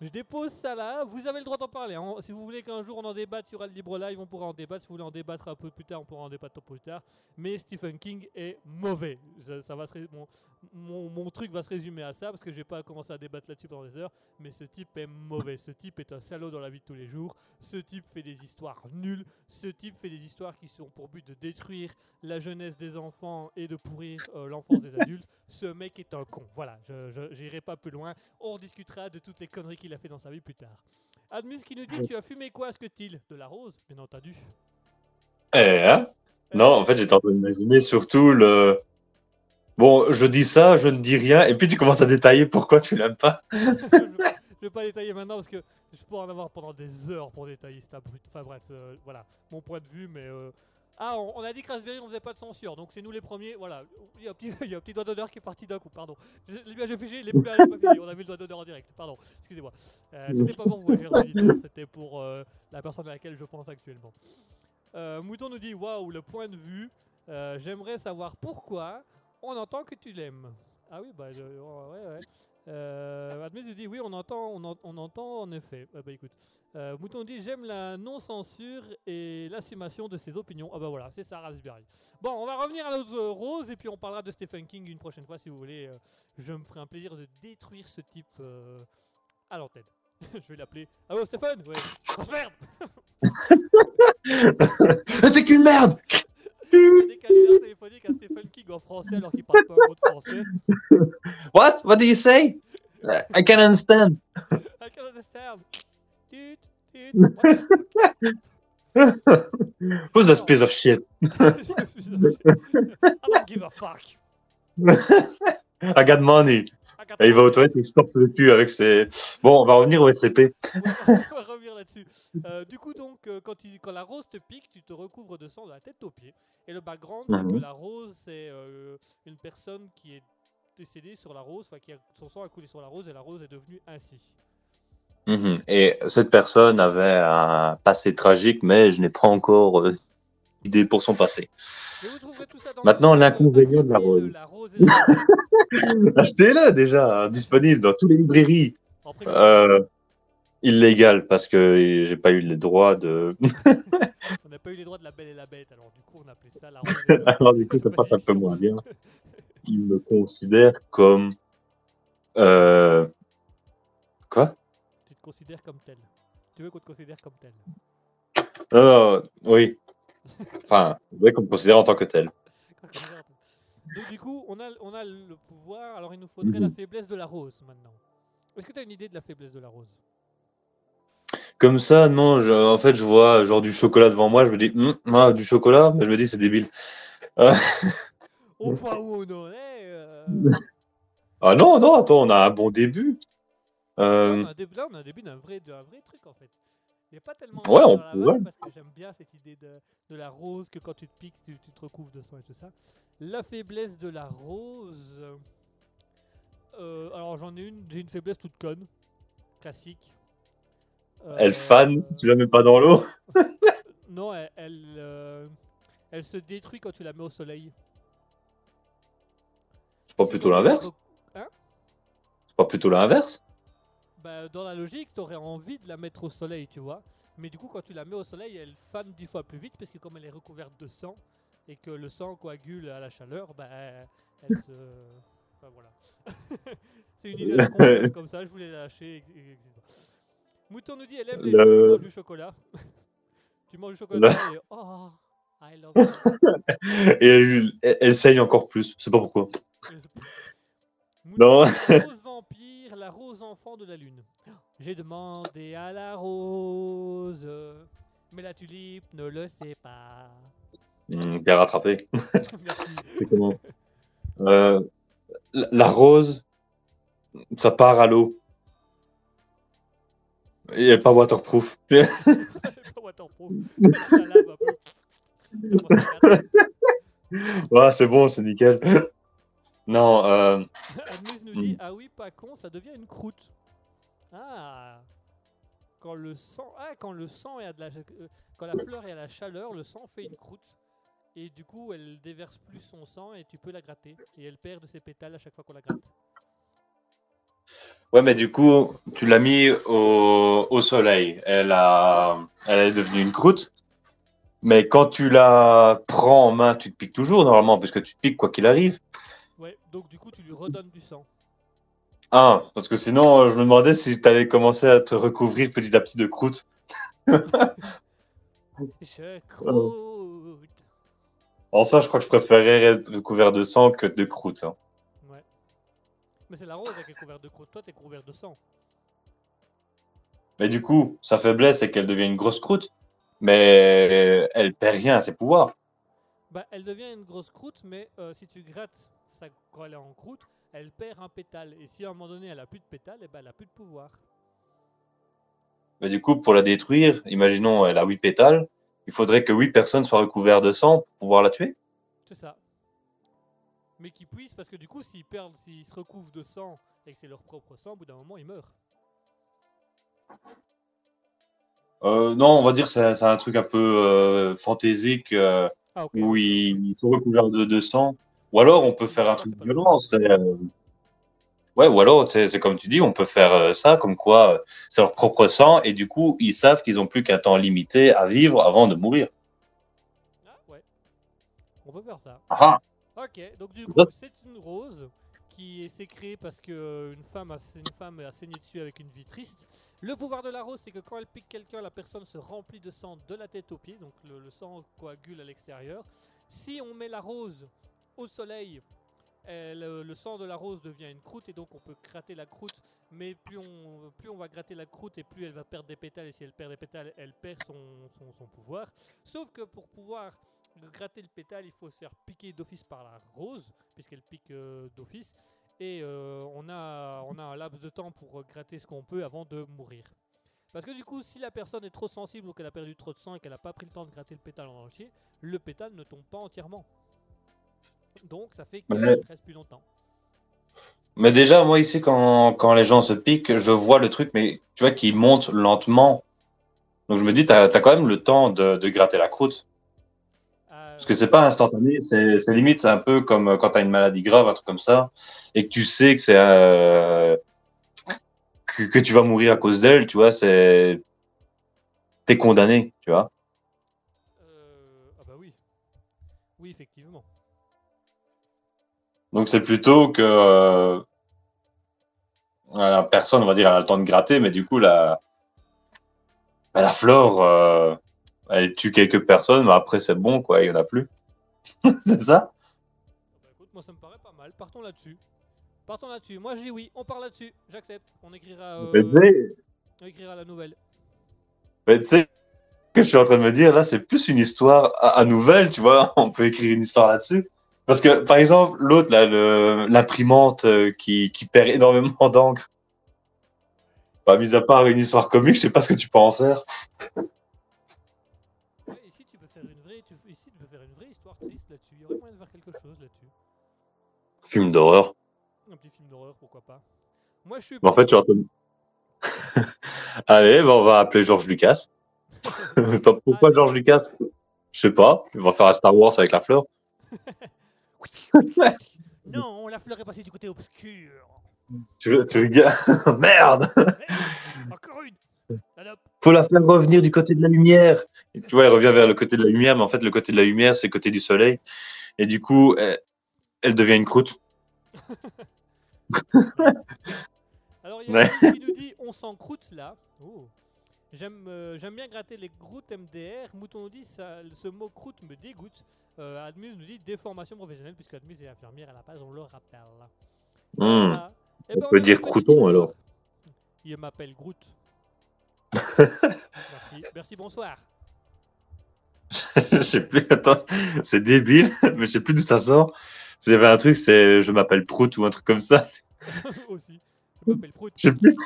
Je dépose ça là. Vous avez le droit d'en parler. hein. Si vous voulez qu'un jour on en débatte, il y aura le libre live, on pourra en débattre. Si vous voulez en débattre un peu plus tard, on pourra en débattre un peu plus tard. Mais Stephen King est mauvais. Ça, va se mon, mon, mon truc va se résumer à ça parce que je vais pas commencer à débattre là-dessus pendant des heures. Mais ce type est mauvais. Ce type est un salaud dans la vie de tous les jours. Ce type fait des histoires nulles. Ce type fait des histoires qui sont pour but de détruire la jeunesse des enfants et de pourrir euh, l'enfance des adultes. Ce mec est un con. Voilà, je n'irai pas plus loin. On discutera de toutes les conneries qu'il a fait dans sa vie plus tard. Admus qui nous dit Tu as fumé quoi, ce que il De la rose, bien entendu. Eh, hein? Non, en fait, j'étais en train d'imaginer surtout le. Bon, je dis ça, je ne dis rien, et puis tu commences à détailler pourquoi tu l'aimes pas. je, [LAUGHS] je vais pas détailler maintenant parce que je pourrais en avoir pendant des heures pour détailler cette brut. Enfin bref, euh, voilà, mon point de vue, mais. euh, Ah, on, a dit que Raspberry on faisait pas de censure, donc c'est nous les premiers. Voilà, il y a un petit, [LAUGHS] doigt d'honneur qui est parti d'un coup, pardon. Je- est figée, les plus pas figé, on a vu le doigt d'honneur en direct, pardon, excusez-moi. Euh, C'était pas pour vous, auditeur, c'était pour euh, la personne à laquelle je pense actuellement. Euh, Mouton nous dit Waouh, le point de vue, j'aimerais savoir pourquoi on entend que tu l'aimes. Ah oui, bah, je- ouais, ouais. Euh, Admis nous dit oui, on entend, on, en- entend en effet. Ah bah écoute, euh, Mouton dit j'aime la non-censure et l'assumation de ses opinions. Ah bah voilà, c'est ça Raspberry. Bon, on va revenir à notre euh, rose et puis on parlera de Stephen King une prochaine fois si vous voulez. euh, je me ferai un plaisir de détruire ce type euh, à l'antenne. [LAUGHS] je vais l'appeler. Allô Stéphane Ouais. Grosse merde [LAUGHS] C'est qu'une merde des canulars téléphoniques à Stephen King en français alors qu'il parle pas un mot de français. What? What do you say? I can understand. I can understand. What? Who's that piece of shit? I don't give a fuck. I got money. Et il va aux toilettes, il se torse le cul avec ses. Bon, on va revenir au SCP. [LAUGHS] là-dessus. Euh, du coup, donc, euh, quand, il- quand la rose te pique, tu te recouvres de sang de la tête aux pieds. Et le background, c'est que la rose, c'est euh, une personne qui est décédée sur la rose, enfin, qui a, son sang a coulé sur la rose et la rose est devenue ainsi. Mhm. Et cette personne avait un passé tragique, mais je n'ai pas encore idée pour son passé. Maintenant, l'inconvénient de la rose. [LAUGHS] Achetez-le déjà, disponible dans toutes les librairies. Euh, illégal parce que j'ai pas eu les droits de. [LAUGHS] On n'a pas eu les droits de la belle et la bête, alors du coup, on appelait ça la [LAUGHS] Alors du coup, ça passe un peu moins bien. Il me considère comme. Euh... Quoi? Tu te considères comme tel. Tu veux qu'on te considère comme tel. Non, non, oui. Enfin, vous voyez qu'on me considère en tant que tel. Donc du coup, on a, on a le pouvoir, alors il nous faudrait la Mhm. faiblesse de la rose maintenant. Est-ce que tu as une idée de la faiblesse de la rose? Comme ça, non, je- en fait, je vois genre du chocolat devant moi, je me dis, Hum, ah, du chocolat, mais je me dis, c'est débile. [LAUGHS] Au point où on est, euh, Ah non, non, attends, on a un bon début. là, Euh, on a un début, là, on a un début d'un vrai, truc en fait. Il n'y a pas tellement Ouais, on parce que j'aime bien cette idée de, de la rose, que quand tu te piques, tu, tu te recouvres de sang et tout ça. La faiblesse de la rose. euh, alors j'en ai une, j'ai une faiblesse toute conne, classique. Elle Euh, fan si tu la mets pas dans l'eau. [LAUGHS] Non, elle, elle, euh, elle se détruit quand tu la mets au soleil. C'est pas plutôt l'inverse Hein? C'est pas plutôt l'inverse bah, dans la logique, tu aurais envie de la mettre au soleil, tu vois. Mais du coup, quand tu la mets au soleil, elle fane dix fois plus vite parce que comme elle est recouverte de sang et que le sang coagule à la chaleur, bah, elle se. [LAUGHS] Enfin voilà. [LAUGHS] C'est une idée comme ça, je voulais la lâcher. Mouton nous dit elle aime les Le- gens qui mangent du chocolat. [LAUGHS] tu manges du chocolat et oh, I love it. [LAUGHS] Et elle, elle- elle saigne encore plus. Je sais pas pourquoi. Mouton Non. la rose vampire, la rose enfant de la lune. J'ai demandé à la rose, mais la tulipe ne le sait pas. Hum, bien rattrapé. [LAUGHS] Merci. Comment? Euh, la, la rose, ça part à l'eau. Et elle est pas waterproof. [LAUGHS] C'est pas waterproof. [LAUGHS] Ouais, c'est bon, c'est nickel. [LAUGHS] Non, euh, Admus nous dit Ah oui, pas con, ça devient une croûte. Ah Quand le sang, ah, quand le sang est à de la, euh, quand la fleur est à la chaleur, le sang fait une croûte. Et du coup, elle déverse plus son sang et tu peux la gratter. Et elle perd de ses pétales à chaque fois qu'on la gratte. Ouais, mais du coup, tu l'as mis au, au soleil. Elle, a, elle est devenue une croûte. Mais quand tu la prends en main, tu te piques toujours normalement, puisque tu te piques quoi qu'il arrive. Ouais, donc du coup, tu lui redonnes du sang. Ah, parce que sinon, je me demandais si tu allais commencer à te recouvrir petit à petit de croûte. [LAUGHS] Je croûte. En soi, je crois que je préférerais être recouvert de sang que de croûte. hein. Mais c'est la rose qui est couverte de croûte. Toi, t'es couvert de sang. Mais du coup, sa faiblesse, c'est qu'elle devient une grosse croûte. Mais elle perd rien à ses pouvoirs. Bah, elle devient une grosse croûte, mais euh, si tu grattes ça, quand elle est en croûte, elle perd un pétale. Et si à un moment donné elle a plus de pétale, et ben elle a plus de pouvoir. Mais du coup, pour la détruire, imaginons, elle a 8 pétales. Il faudrait que 8 personnes soient recouvertes de sang pour pouvoir la tuer. C'est ça. Mais qu'ils puissent, parce que du coup, s'ils perdent, s'ils se recouvrent de sang et que c'est leur propre sang, au bout d'un moment, ils meurent. Euh, non, on va dire que c'est c'est un truc un peu euh, fantaisique euh, Ah, ok. où ils sont recouverts de, de sang. Ou alors, on peut faire un truc violent. c'est, euh, Ouais, ou alors, c'est c'est comme tu dis, on peut faire euh, ça, comme quoi euh, c'est leur propre sang, et du coup, ils savent qu'ils ont plus qu'un temps limité à vivre avant de mourir. Ah, ouais. On peut faire ça. Ah, Ok, donc du coup, c'est une rose qui s'est créée parce que euh, une femme, a, une femme a saigné dessus avec une vie triste. Le pouvoir de la rose, c'est que quand elle pique quelqu'un, la personne se remplit de sang de la tête aux pieds, donc le, le sang coagule à l'extérieur. Si on met la rose au soleil, elle, euh, le sang de la rose devient une croûte et donc on peut gratter la croûte. Mais plus on, plus on va gratter la croûte et plus elle va perdre des pétales. Et si elle perd des pétales, elle perd son, son- son pouvoir. Sauf que pour pouvoir gratter le pétale, il faut se faire piquer d'office par la rose, puisqu'elle pique euh, d'office. Et euh, on, a, on a un laps de temps pour gratter ce qu'on peut avant de mourir. Parce que du coup, si la personne est trop sensible ou qu'elle a perdu trop de sang et qu'elle n'a pas pris le temps de gratter le pétale en entier, le pétale ne tombe pas entièrement. Donc ça fait qu'il Ouais. reste plus longtemps. Mais déjà, moi, ici, quand, quand les gens se piquent, je vois le truc, mais tu vois, qui monte lentement. Donc, je me dis, t'as as quand même le temps de, de gratter la croûte. Euh, Parce que c'est pas instantané, c'est limite, c'est un peu comme euh, quand t'as une maladie grave, un truc comme ça, et que tu sais que c'est euh, que, que tu vas mourir à cause d'elle, tu vois, c'est t'es condamné, tu vois. euh, ah bah oui. Oui, effectivement. Donc c'est plutôt que euh, la personne, on va dire, elle a le temps de gratter, mais du coup la bah, la flore, euh, elle tue quelques personnes, mais après c'est bon, quoi, il y en a plus. [LAUGHS] c'est ça? Ah bah écoute, moi ça me paraît pas mal. Partons là-dessus. Partons là-dessus. Moi je dis oui, on part là-dessus. J'accepte. On écrira, euh, Mais on écrira la nouvelle. Mais tu sais, ce que je suis en train de me dire, là, c'est plus une histoire à, à nouvelle, tu vois. [LAUGHS] On peut écrire une histoire là-dessus. Parce que, par exemple, l'autre, là, l'imprimante euh, qui, qui perd énormément d'encre. Bah, mis à part une histoire comique, je sais pas ce que tu peux en faire. [LAUGHS] triste là-dessus. Il y aurait moyen de faire quelque chose là-dessus. Film d'horreur. Un petit film d'horreur, pourquoi pas. Moi je suis. Mais en fait, tu [LAUGHS] Allez, bah, on va appeler George Lucas. [LAUGHS] Pourquoi George Lucas? Je sais pas. Il va faire un Star Wars avec la fleur. [LAUGHS] non, la fleur est passée du côté obscur. Tu, tu regardes. Merde Encore une Allez, hop. Faut la faire revenir du côté de la lumière. Et tu vois, elle revient vers le côté de la lumière, mais en fait, le côté de la lumière, c'est le côté du soleil. Et du coup, elle, elle devient une croûte. [LAUGHS] Alors, il y a Ouais. Alice qui nous dit on s'en croûte là. Oh. J'aime euh, j'aime bien gratter les croûtes MDR. Mouton nous dit ça, ce mot croûte me dégoûte. Euh, Admuse nous dit déformation professionnelle, puisque Admuse est infirmière à la base, on le rappelle. Hmm. Voilà. Eh ben, On peut a dire crouton, alors. Il m'appelle Groot. Merci. Merci, bonsoir. [LAUGHS] Je sais plus, attends, c'est débile, [LAUGHS] mais je sais plus d'où ça sort. S'il y avait un truc, c'est je m'appelle Prout ou un truc comme ça. [LAUGHS] Aussi. Je m'appelle Prout. Je sais plus,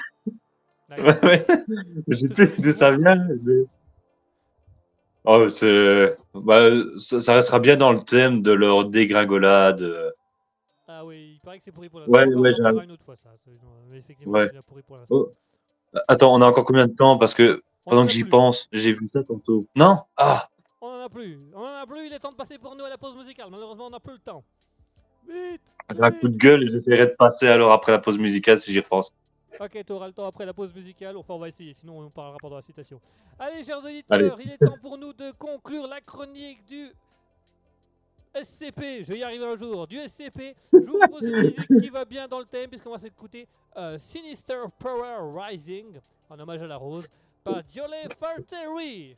ouais, ouais. je sais plus d'où ça vient. mais- Oh, bah, ça, ça restera bien dans le thème de leur dégringolade. Ah oui, il paraît que c'est pourri pour la Ouais, ouais, j'ai une autre fois, ça. Mais effectivement, Ouais. pourri pour l'instant. Oh. Attends, on a encore combien de temps? Parce que pendant en que j'y pense, j'ai vu ça tantôt. Non? Ah On en a plus. On en a plus. Il est temps de passer pour nous à la pause musicale. Malheureusement, on n'a plus le temps. Vite. J'ai un coup de gueule et j'essaierai de passer alors après la pause musicale si j'y repense. Ok, tu auras le temps après la pause musicale. Enfin, on va essayer, sinon on parlera pendant la citation. Allez, chers auditeurs, Allez. il est temps pour nous de conclure la chronique du SCP. Je vais y arriver un jour. Du SCP. Je vous propose une musique qui va bien dans le thème, puisqu'on va s'écouter euh, Sinister Power Rising, en hommage à la rose, par Diole Farteri.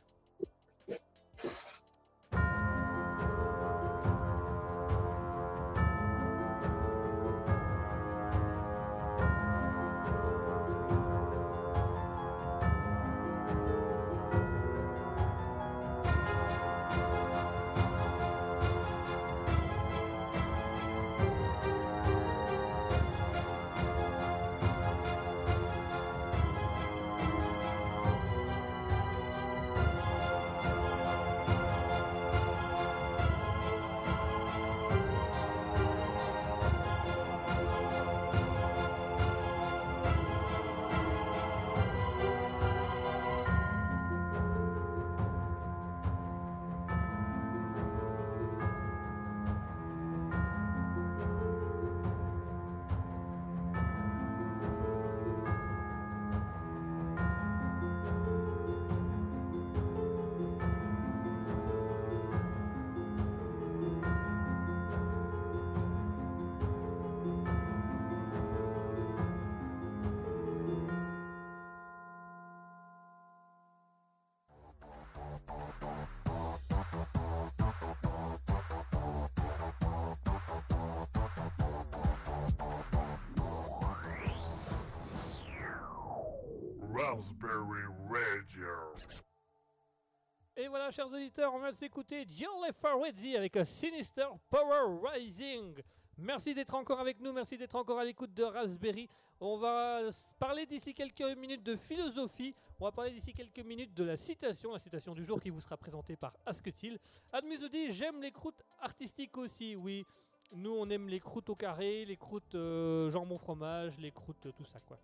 Et voilà, chers auditeurs, on vient de s'écouter Diole Farwedzi avec un Sinister Power Rising. Merci d'être encore avec nous, merci d'être encore à l'écoute de Raspberry. On va parler d'ici quelques minutes de philosophie. On va parler d'ici quelques minutes de la citation, la citation du jour qui vous sera présentée par Asketil. Admus nous dit J'aime les croûtes artistiques aussi. Oui, nous on aime les croûtes au carré, les croûtes euh, jambon fromage, les croûtes tout ça quoi.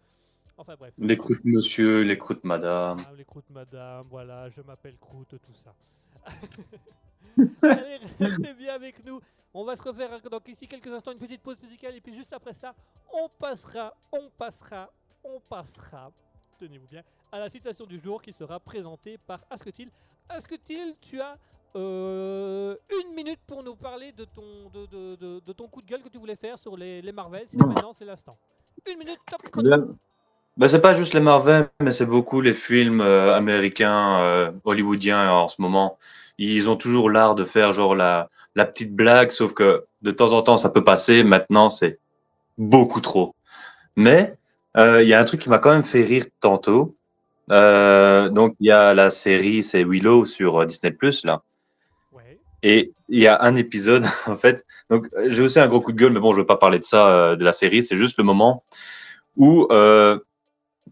Enfin bref. Les croûtes monsieur, les croûtes madame. Ah, les croûtes madame, voilà, je m'appelle Croûte, tout ça. [LAUGHS] Allez, restez bien avec nous. On va se refaire donc ici quelques instants une petite pause musicale et puis juste après ça, on passera, on passera, on passera, tenez-vous bien, à la citation du jour qui sera présentée par Asketil. Asketil, tu as euh, une minute pour nous parler de ton, de, de- de- de ton coup de gueule que tu voulais faire sur les, les Marvel. C'est maintenant, c'est l'instant. Une minute, top chrono. Ben, c'est pas juste les Marvel, mais c'est beaucoup les films euh, américains, euh, hollywoodiens en ce moment. Ils ont toujours l'art de faire genre la, la petite blague, sauf que de temps en temps ça peut passer. Maintenant, c'est beaucoup trop. Mais euh, il y a un truc qui m'a quand même fait rire tantôt. Euh, donc il y a la série, c'est Willow sur euh, Disney Plus là. Ouais. Et il y a un épisode, [LAUGHS] en fait. Donc, euh, j'ai aussi un gros coup de gueule, mais bon, je veux pas parler de ça, euh, de la série. C'est juste le moment où, euh,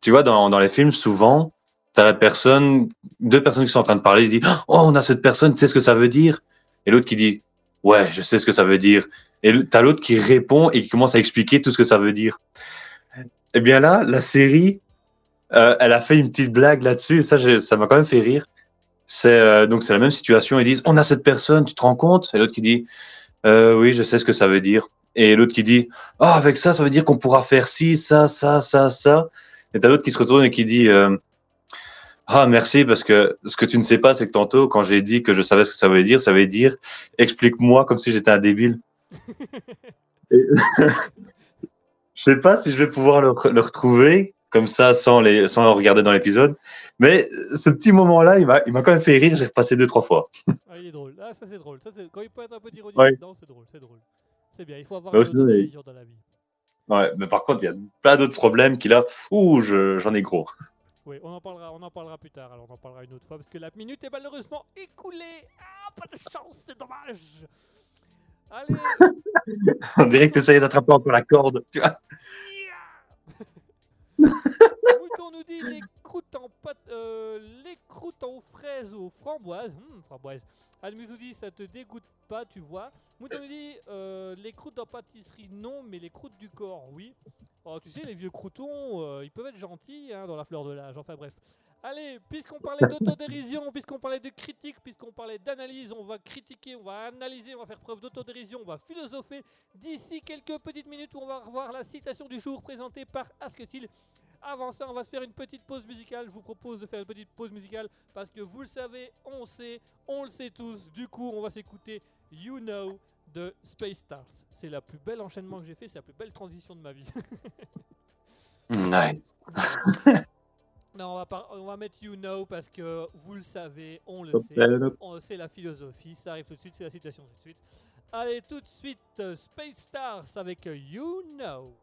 tu vois, dans, dans les films, souvent, t'as la personne, deux personnes qui sont en train de parler, ils disent, oh, on a cette personne, tu sais ce que ça veut dire? Et l'autre qui dit, ouais, je sais ce que ça veut dire. Et t'as l'autre qui répond et qui commence à expliquer tout ce que ça veut dire. Eh bien là, la série, euh, elle a fait une petite blague là-dessus et ça, ça m'a quand même fait rire. C'est euh, donc c'est la même situation. Ils disent on a cette personne, tu te rends compte? Et l'autre qui dit euh, oui, je sais ce que ça veut dire. et l'autre qui dit Ah, avec ça, ça veut dire qu'on pourra faire ci, ça, ça, ça, ça. Et t'as l'autre qui se retourne et qui dit euh, Ah, merci, parce que ce que tu ne sais pas, c'est que tantôt, quand j'ai dit que je savais ce que ça voulait dire, ça veut dire Explique-moi comme si j'étais un débile. [LAUGHS] Et- [LAUGHS] je sais pas si je vais pouvoir le, le retrouver comme ça sans, les, sans le regarder dans l'épisode. Mais ce petit moment-là, il m'a quand même fait rire. J'ai repassé deux, trois fois. [LAUGHS] Ah, il est drôle. Ah, ça c'est drôle. Ça, Quand il peut être un peu d'ironie Ouais. dedans, c'est drôle. C'est drôle. C'est bien. Il faut avoir Mais un aussi, ouais. dérision dans la vie. Ouais, mais par contre, il y a plein d'autres problèmes qui là, ouh, je- j'en ai gros. Oui, on en parlera, on en parlera plus tard. Alors on en parlera une autre fois parce que la minute est malheureusement écoulée. Ah, pas de chance, c'est dommage. Allez. [LAUGHS] On dirait que tu essayes d'attraper encore la corde. Tu vois [LAUGHS] Mouton nous dit les croûtes en pâte, euh, les croûtes en fraises aux framboises. Hum, framboises. Nous dit ça te dégoûte pas, tu vois. Mouton nous dit euh, les croûtes en pâtisserie non, mais les croûtes du corps oui. Oh, tu sais les vieux croutons, euh, ils peuvent être gentils hein, dans la fleur de l'âge. Enfin bref. Allez, puisqu'on parlait d'autodérision, puisqu'on parlait de critique, puisqu'on parlait d'analyse, on va critiquer, on va analyser, on va faire preuve d'autodérision, on va philosopher. D'ici quelques petites minutes, on va revoir la citation du jour présentée par Asketil. Avant ça, on va se faire une petite pause musicale. Je vous propose de faire une petite pause musicale parce que vous le savez, on sait, on le sait tous. Du coup, on va s'écouter You Know de Space Stars. C'est la plus belle enchaînement que j'ai fait, c'est la plus belle transition de ma vie. [LAUGHS] Nice. [LAUGHS] non, on va, par- on va mettre You Know parce que vous le savez, on le sait. On- C'est la philosophie, ça arrive tout de suite, c'est la citation tout de suite. Allez, tout de suite, Space Stars avec You Know.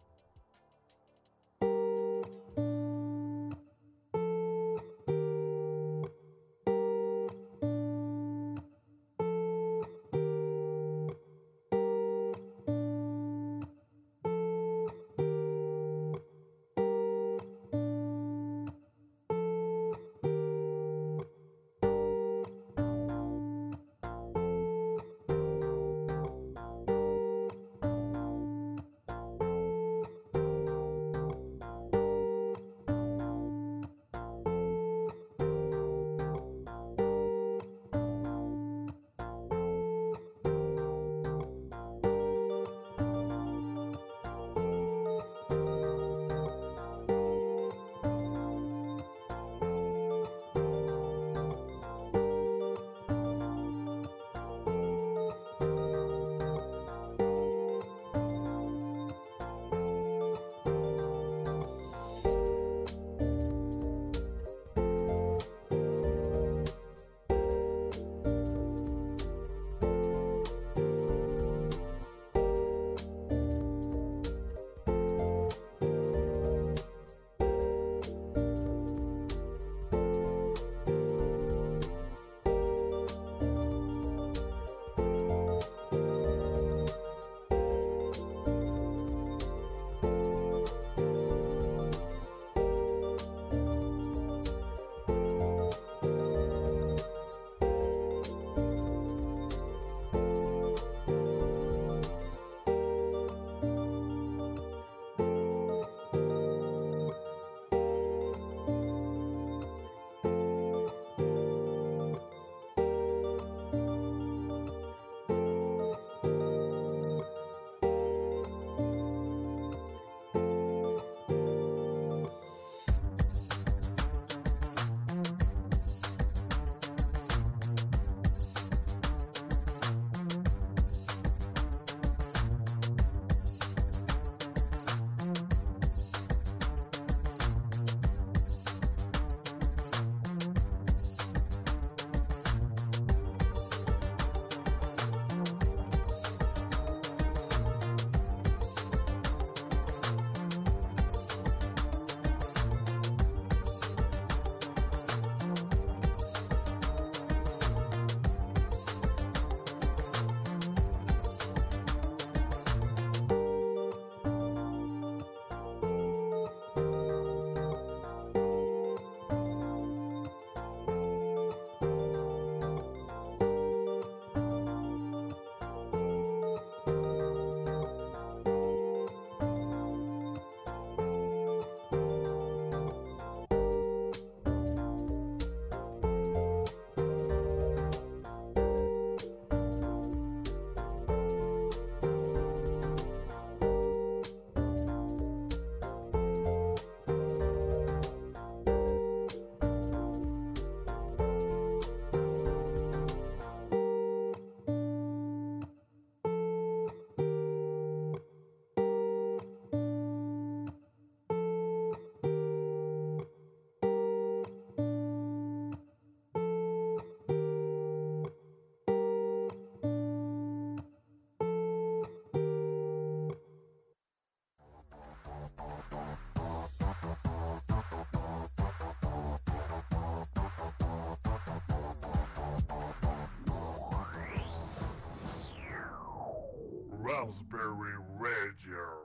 Raspberry Radio.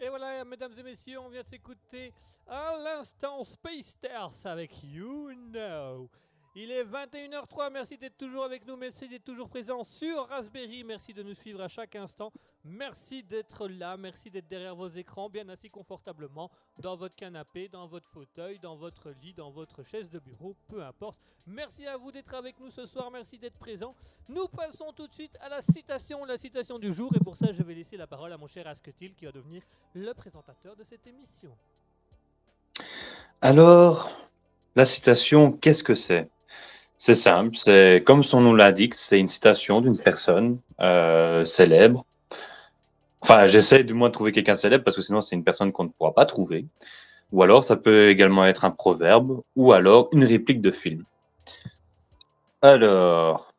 Et voilà, mesdames et messieurs, on vient de s'écouter à l'instant Space Stars avec You Know. Il est 21h03, merci d'être toujours avec nous, merci d'être toujours présent sur Raspberry, merci de nous suivre à chaque instant, merci d'être là, merci d'être derrière vos écrans, bien assis confortablement, dans votre canapé, dans votre fauteuil, dans votre lit, dans votre chaise de bureau, peu importe. Merci à vous d'être avec nous ce soir, merci d'être présent. Nous passons tout de suite à la citation, la citation du jour, et pour ça je vais laisser la parole à mon cher Asketil qui va devenir le présentateur de cette émission. Alors, la citation, qu'est-ce que c'est? C'est simple, c'est comme son nom l'indique, c'est une citation d'une personne euh, célèbre. Enfin, j'essaie du moins de trouver quelqu'un célèbre parce que sinon c'est une personne qu'on ne pourra pas trouver. Ou alors ça peut également être un proverbe ou alors une réplique de film. Alors,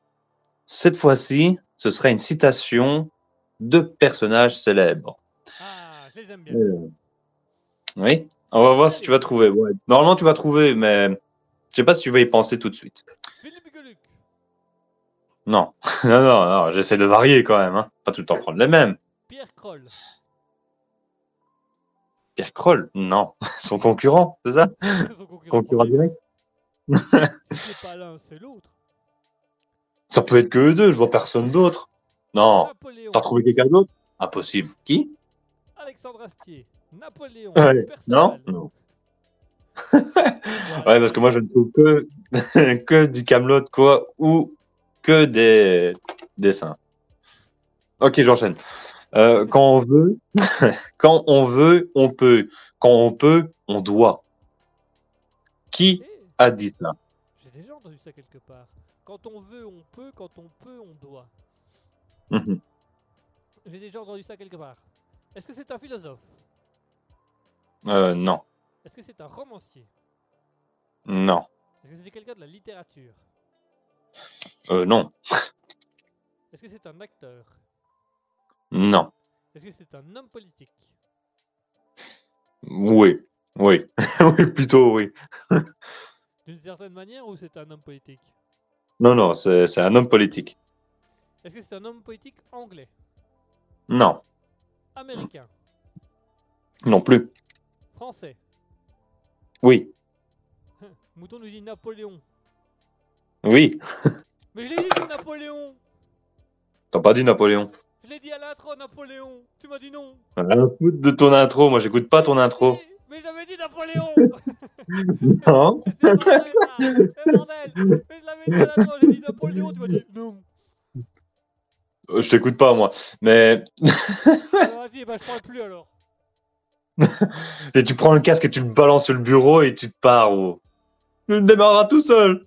cette fois-ci, ce sera une citation de personnages célèbres. Ah, je les aime bien. Euh, Oui, on va voir si tu vas trouver. Ouais. Normalement, tu vas trouver, mais je sais pas si tu vas y penser tout de suite. Non, [LAUGHS] non, non, non j'essaie de varier quand même. Hein. Pas tout le temps prendre les mêmes. Pierre Kroll, Pierre Kroll, non. [LAUGHS] Son concurrent, c'est ça? Son concurrent. [LAUGHS] Concurrent direct [LAUGHS] c'est pas l'un, c'est l'autre. Ça peut être que eux deux, je vois personne d'autre. Non. T'as trouvé quelqu'un d'autre? Impossible. Qui? Alexandre Astier, Napoléon, Ouais. Perceval. Non? Non. Ouais, parce que moi, je ne trouve que, que du Camelot, quoi, ou que des dessins. Ok, j'enchaîne. Euh, quand on veut, [LAUGHS] quand on veut, on peut. Quand on peut, on doit. Qui a dit ça? J'ai déjà entendu ça quelque part. Quand on veut, on peut. Quand on peut, on doit. Mhm. J'ai déjà entendu ça quelque part. Est-ce que c'est un philosophe? Euh, Non, Est-ce que c'est un romancier? Non, Est-ce que c'est quelqu'un de la littérature? Euh, non, Est-ce que c'est un acteur? Non. Est-ce que c'est un homme politique? Oui, oui, [LAUGHS] oui, plutôt oui. [LAUGHS] D'une certaine manière ou c'est un homme politique? Non, non, c'est un homme politique. Est-ce que c'est un homme politique anglais? Non, Américain? Non plus. Français? Oui, [LAUGHS] Mouton nous dit Napoléon. oui. Mais je l'ai dit Napoléon T'as pas dit Napoléon. Je l'ai dit à l'intro Napoléon Tu m'as dit non Rien à foutre de ton intro. Moi, j'écoute pas ton intro. Mais, j'avais dit Napoléon [LAUGHS] Non. C'est bordel, Mais je l'avais dit à l'intro, j'ai dit Napoléon, tu m'as dit non Euh, Je t'écoute pas, moi. Mais Alors, [LAUGHS] Vas-y, bah je parle plus alors. et tu prends le casque et tu le balances sur le bureau et tu te pars. oh. Tu te démarreras tout seul.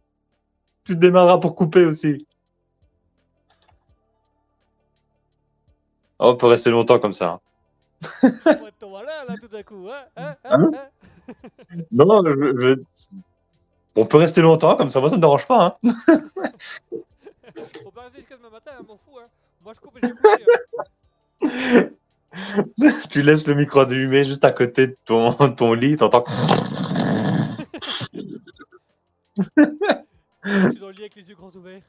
Tu te démarreras pour couper aussi. Oh, on peut rester longtemps comme ça. hein. Là tout coup, hein, hein, hein, hein Non, je, je- On peut rester longtemps comme ça. Moi, ça me dérange pas. Hein. On peut rester jusqu'à demain matin, hein, m'en fous hein. Moi je coupe et je hein. [LAUGHS] tu laisses le micro allumé juste à côté de ton, ton lit. T'entends. [LAUGHS] Je suis dans le lit avec les yeux grands ouverts.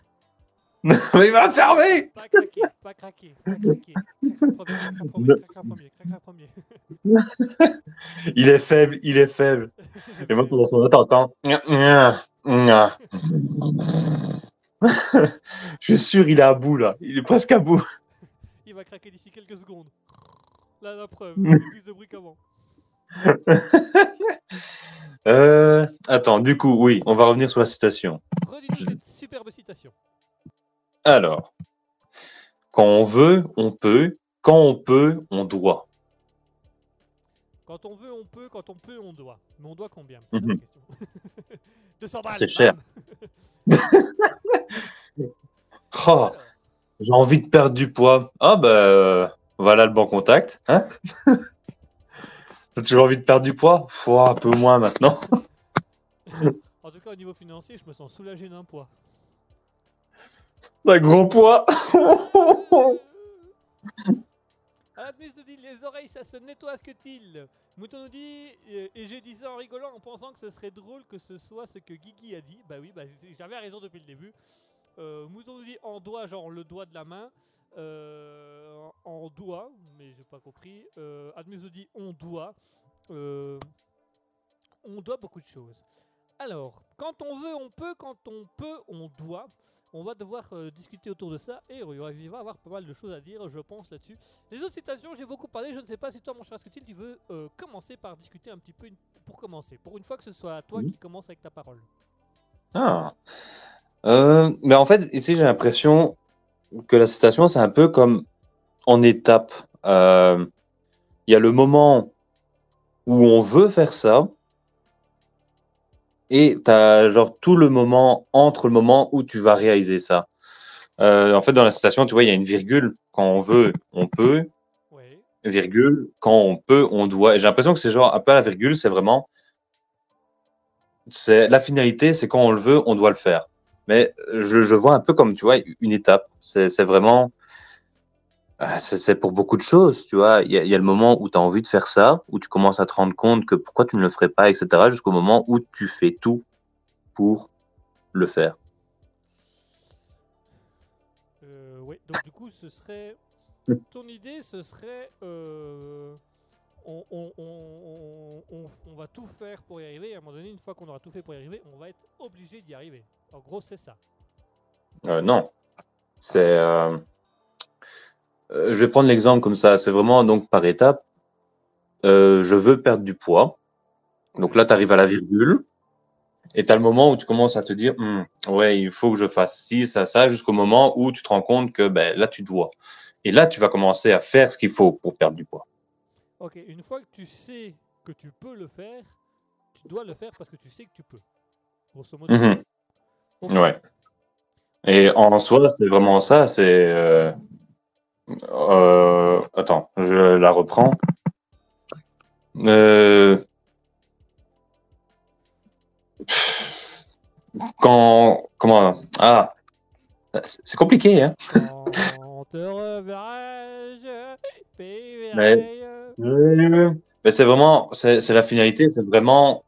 Mais il va la fermer. Pas craquer, pas craquer, pas premier. Il est faible. Il est faible. Et moi, pendant son temps, t'entends. Je suis sûr, il est à bout là. Il est presque à bout. Il va craquer d'ici quelques secondes. Là, la preuve, plus de bruit qu'avant. Euh, attends, du coup, oui, on va revenir sur la citation. Redis-nous cette superbe citation. Alors, quand on veut, on peut. Quand on peut, on doit. Quand on veut, on peut. Quand on peut, on doit. Mais on doit combien? C'est Mhm. la question. [LAUGHS] 200 balles. C'est cher. [LAUGHS] Oh, j'ai envie de perdre du poids. Ah bah, euh, voilà le bon contact. Hein [LAUGHS] T'as toujours envie de perdre du poids Faut un peu moins maintenant. en tout cas, au niveau financier, je me sens soulagé d'un poids. Un gros poids. Admus nous dit les oreilles, ça se nettoie ce que t-il Mouton nous dit euh, et j'ai dit ça en rigolant en pensant que ce serait drôle que ce soit ce que Guigui a dit. Bah oui, bah, j'avais raison depuis le début. Euh, Mouton nous dit en doigt, genre le doigt de la main. euh, en doit, mais j'ai pas compris. Euh, Admuso dit on doit. Euh, on doit beaucoup de choses. Alors, quand on veut, on peut. Quand on peut, on doit. On va devoir euh, discuter autour de ça et il va y avoir pas mal de choses à dire, je pense, là-dessus. Les autres citations, j'ai beaucoup parlé. Je ne sais pas si toi, mon cher Asketil, tu veux euh, commencer par discuter un petit peu une- pour commencer. Pour une fois que ce soit toi qui commence avec ta parole. Ah. Euh, mais en fait, ici, j'ai l'impression que la citation, c'est un peu comme en étape. Il y a le moment où on veut faire ça, et tu as genre tout le moment entre le moment où tu vas réaliser ça. Euh, en fait, dans la citation, tu vois, il y a une virgule. Quand on veut, on peut. Oui. Virgule. Quand on peut, on doit. J'ai l'impression que c'est genre un peu la virgule, c'est vraiment. C'est la finalité, c'est quand on le veut, on doit le faire. Mais je, je vois un peu comme, tu vois, une étape. C'est c'est vraiment. Ah, C'est pour beaucoup de choses, tu vois. Il y a, il y a le moment où tu as envie de faire ça, où tu commences à te rendre compte que pourquoi tu ne le ferais pas, etc., jusqu'au moment où tu fais tout pour le faire. Euh, oui, donc du coup, ce serait. [LAUGHS] Ton idée, ce serait. euh, on, on- on- on- on va tout faire pour y arriver. Et à un moment donné, une fois qu'on aura tout fait pour y arriver, on va être obligé d'y arriver. En gros, c'est ça. Euh, non. C'est. Euh, je vais prendre l'exemple comme ça. C'est vraiment donc par étape. Euh, je veux perdre du poids. Donc là, tu arrives à la virgule. Et tu as le moment où tu commences à te dire, Hmm, ouais, il faut que je fasse ci, ça, ça, jusqu'au moment où tu te rends compte que ben, là, tu dois. Et là, tu vas commencer à faire ce qu'il faut pour perdre du poids. Ok, une fois que tu sais que tu peux le faire, tu dois le faire parce que tu sais que tu peux. Grosso modo. Mhm. Ok. Ouais. Et en soi, c'est vraiment ça. C'est. euh, euh, attends, je la reprends. Euh, Quand. Comment. Ah. C'est compliqué, hein. Quand te reverrai-je, pays Mais-. Mais c'est vraiment. C'est c'est la finalité. C'est vraiment.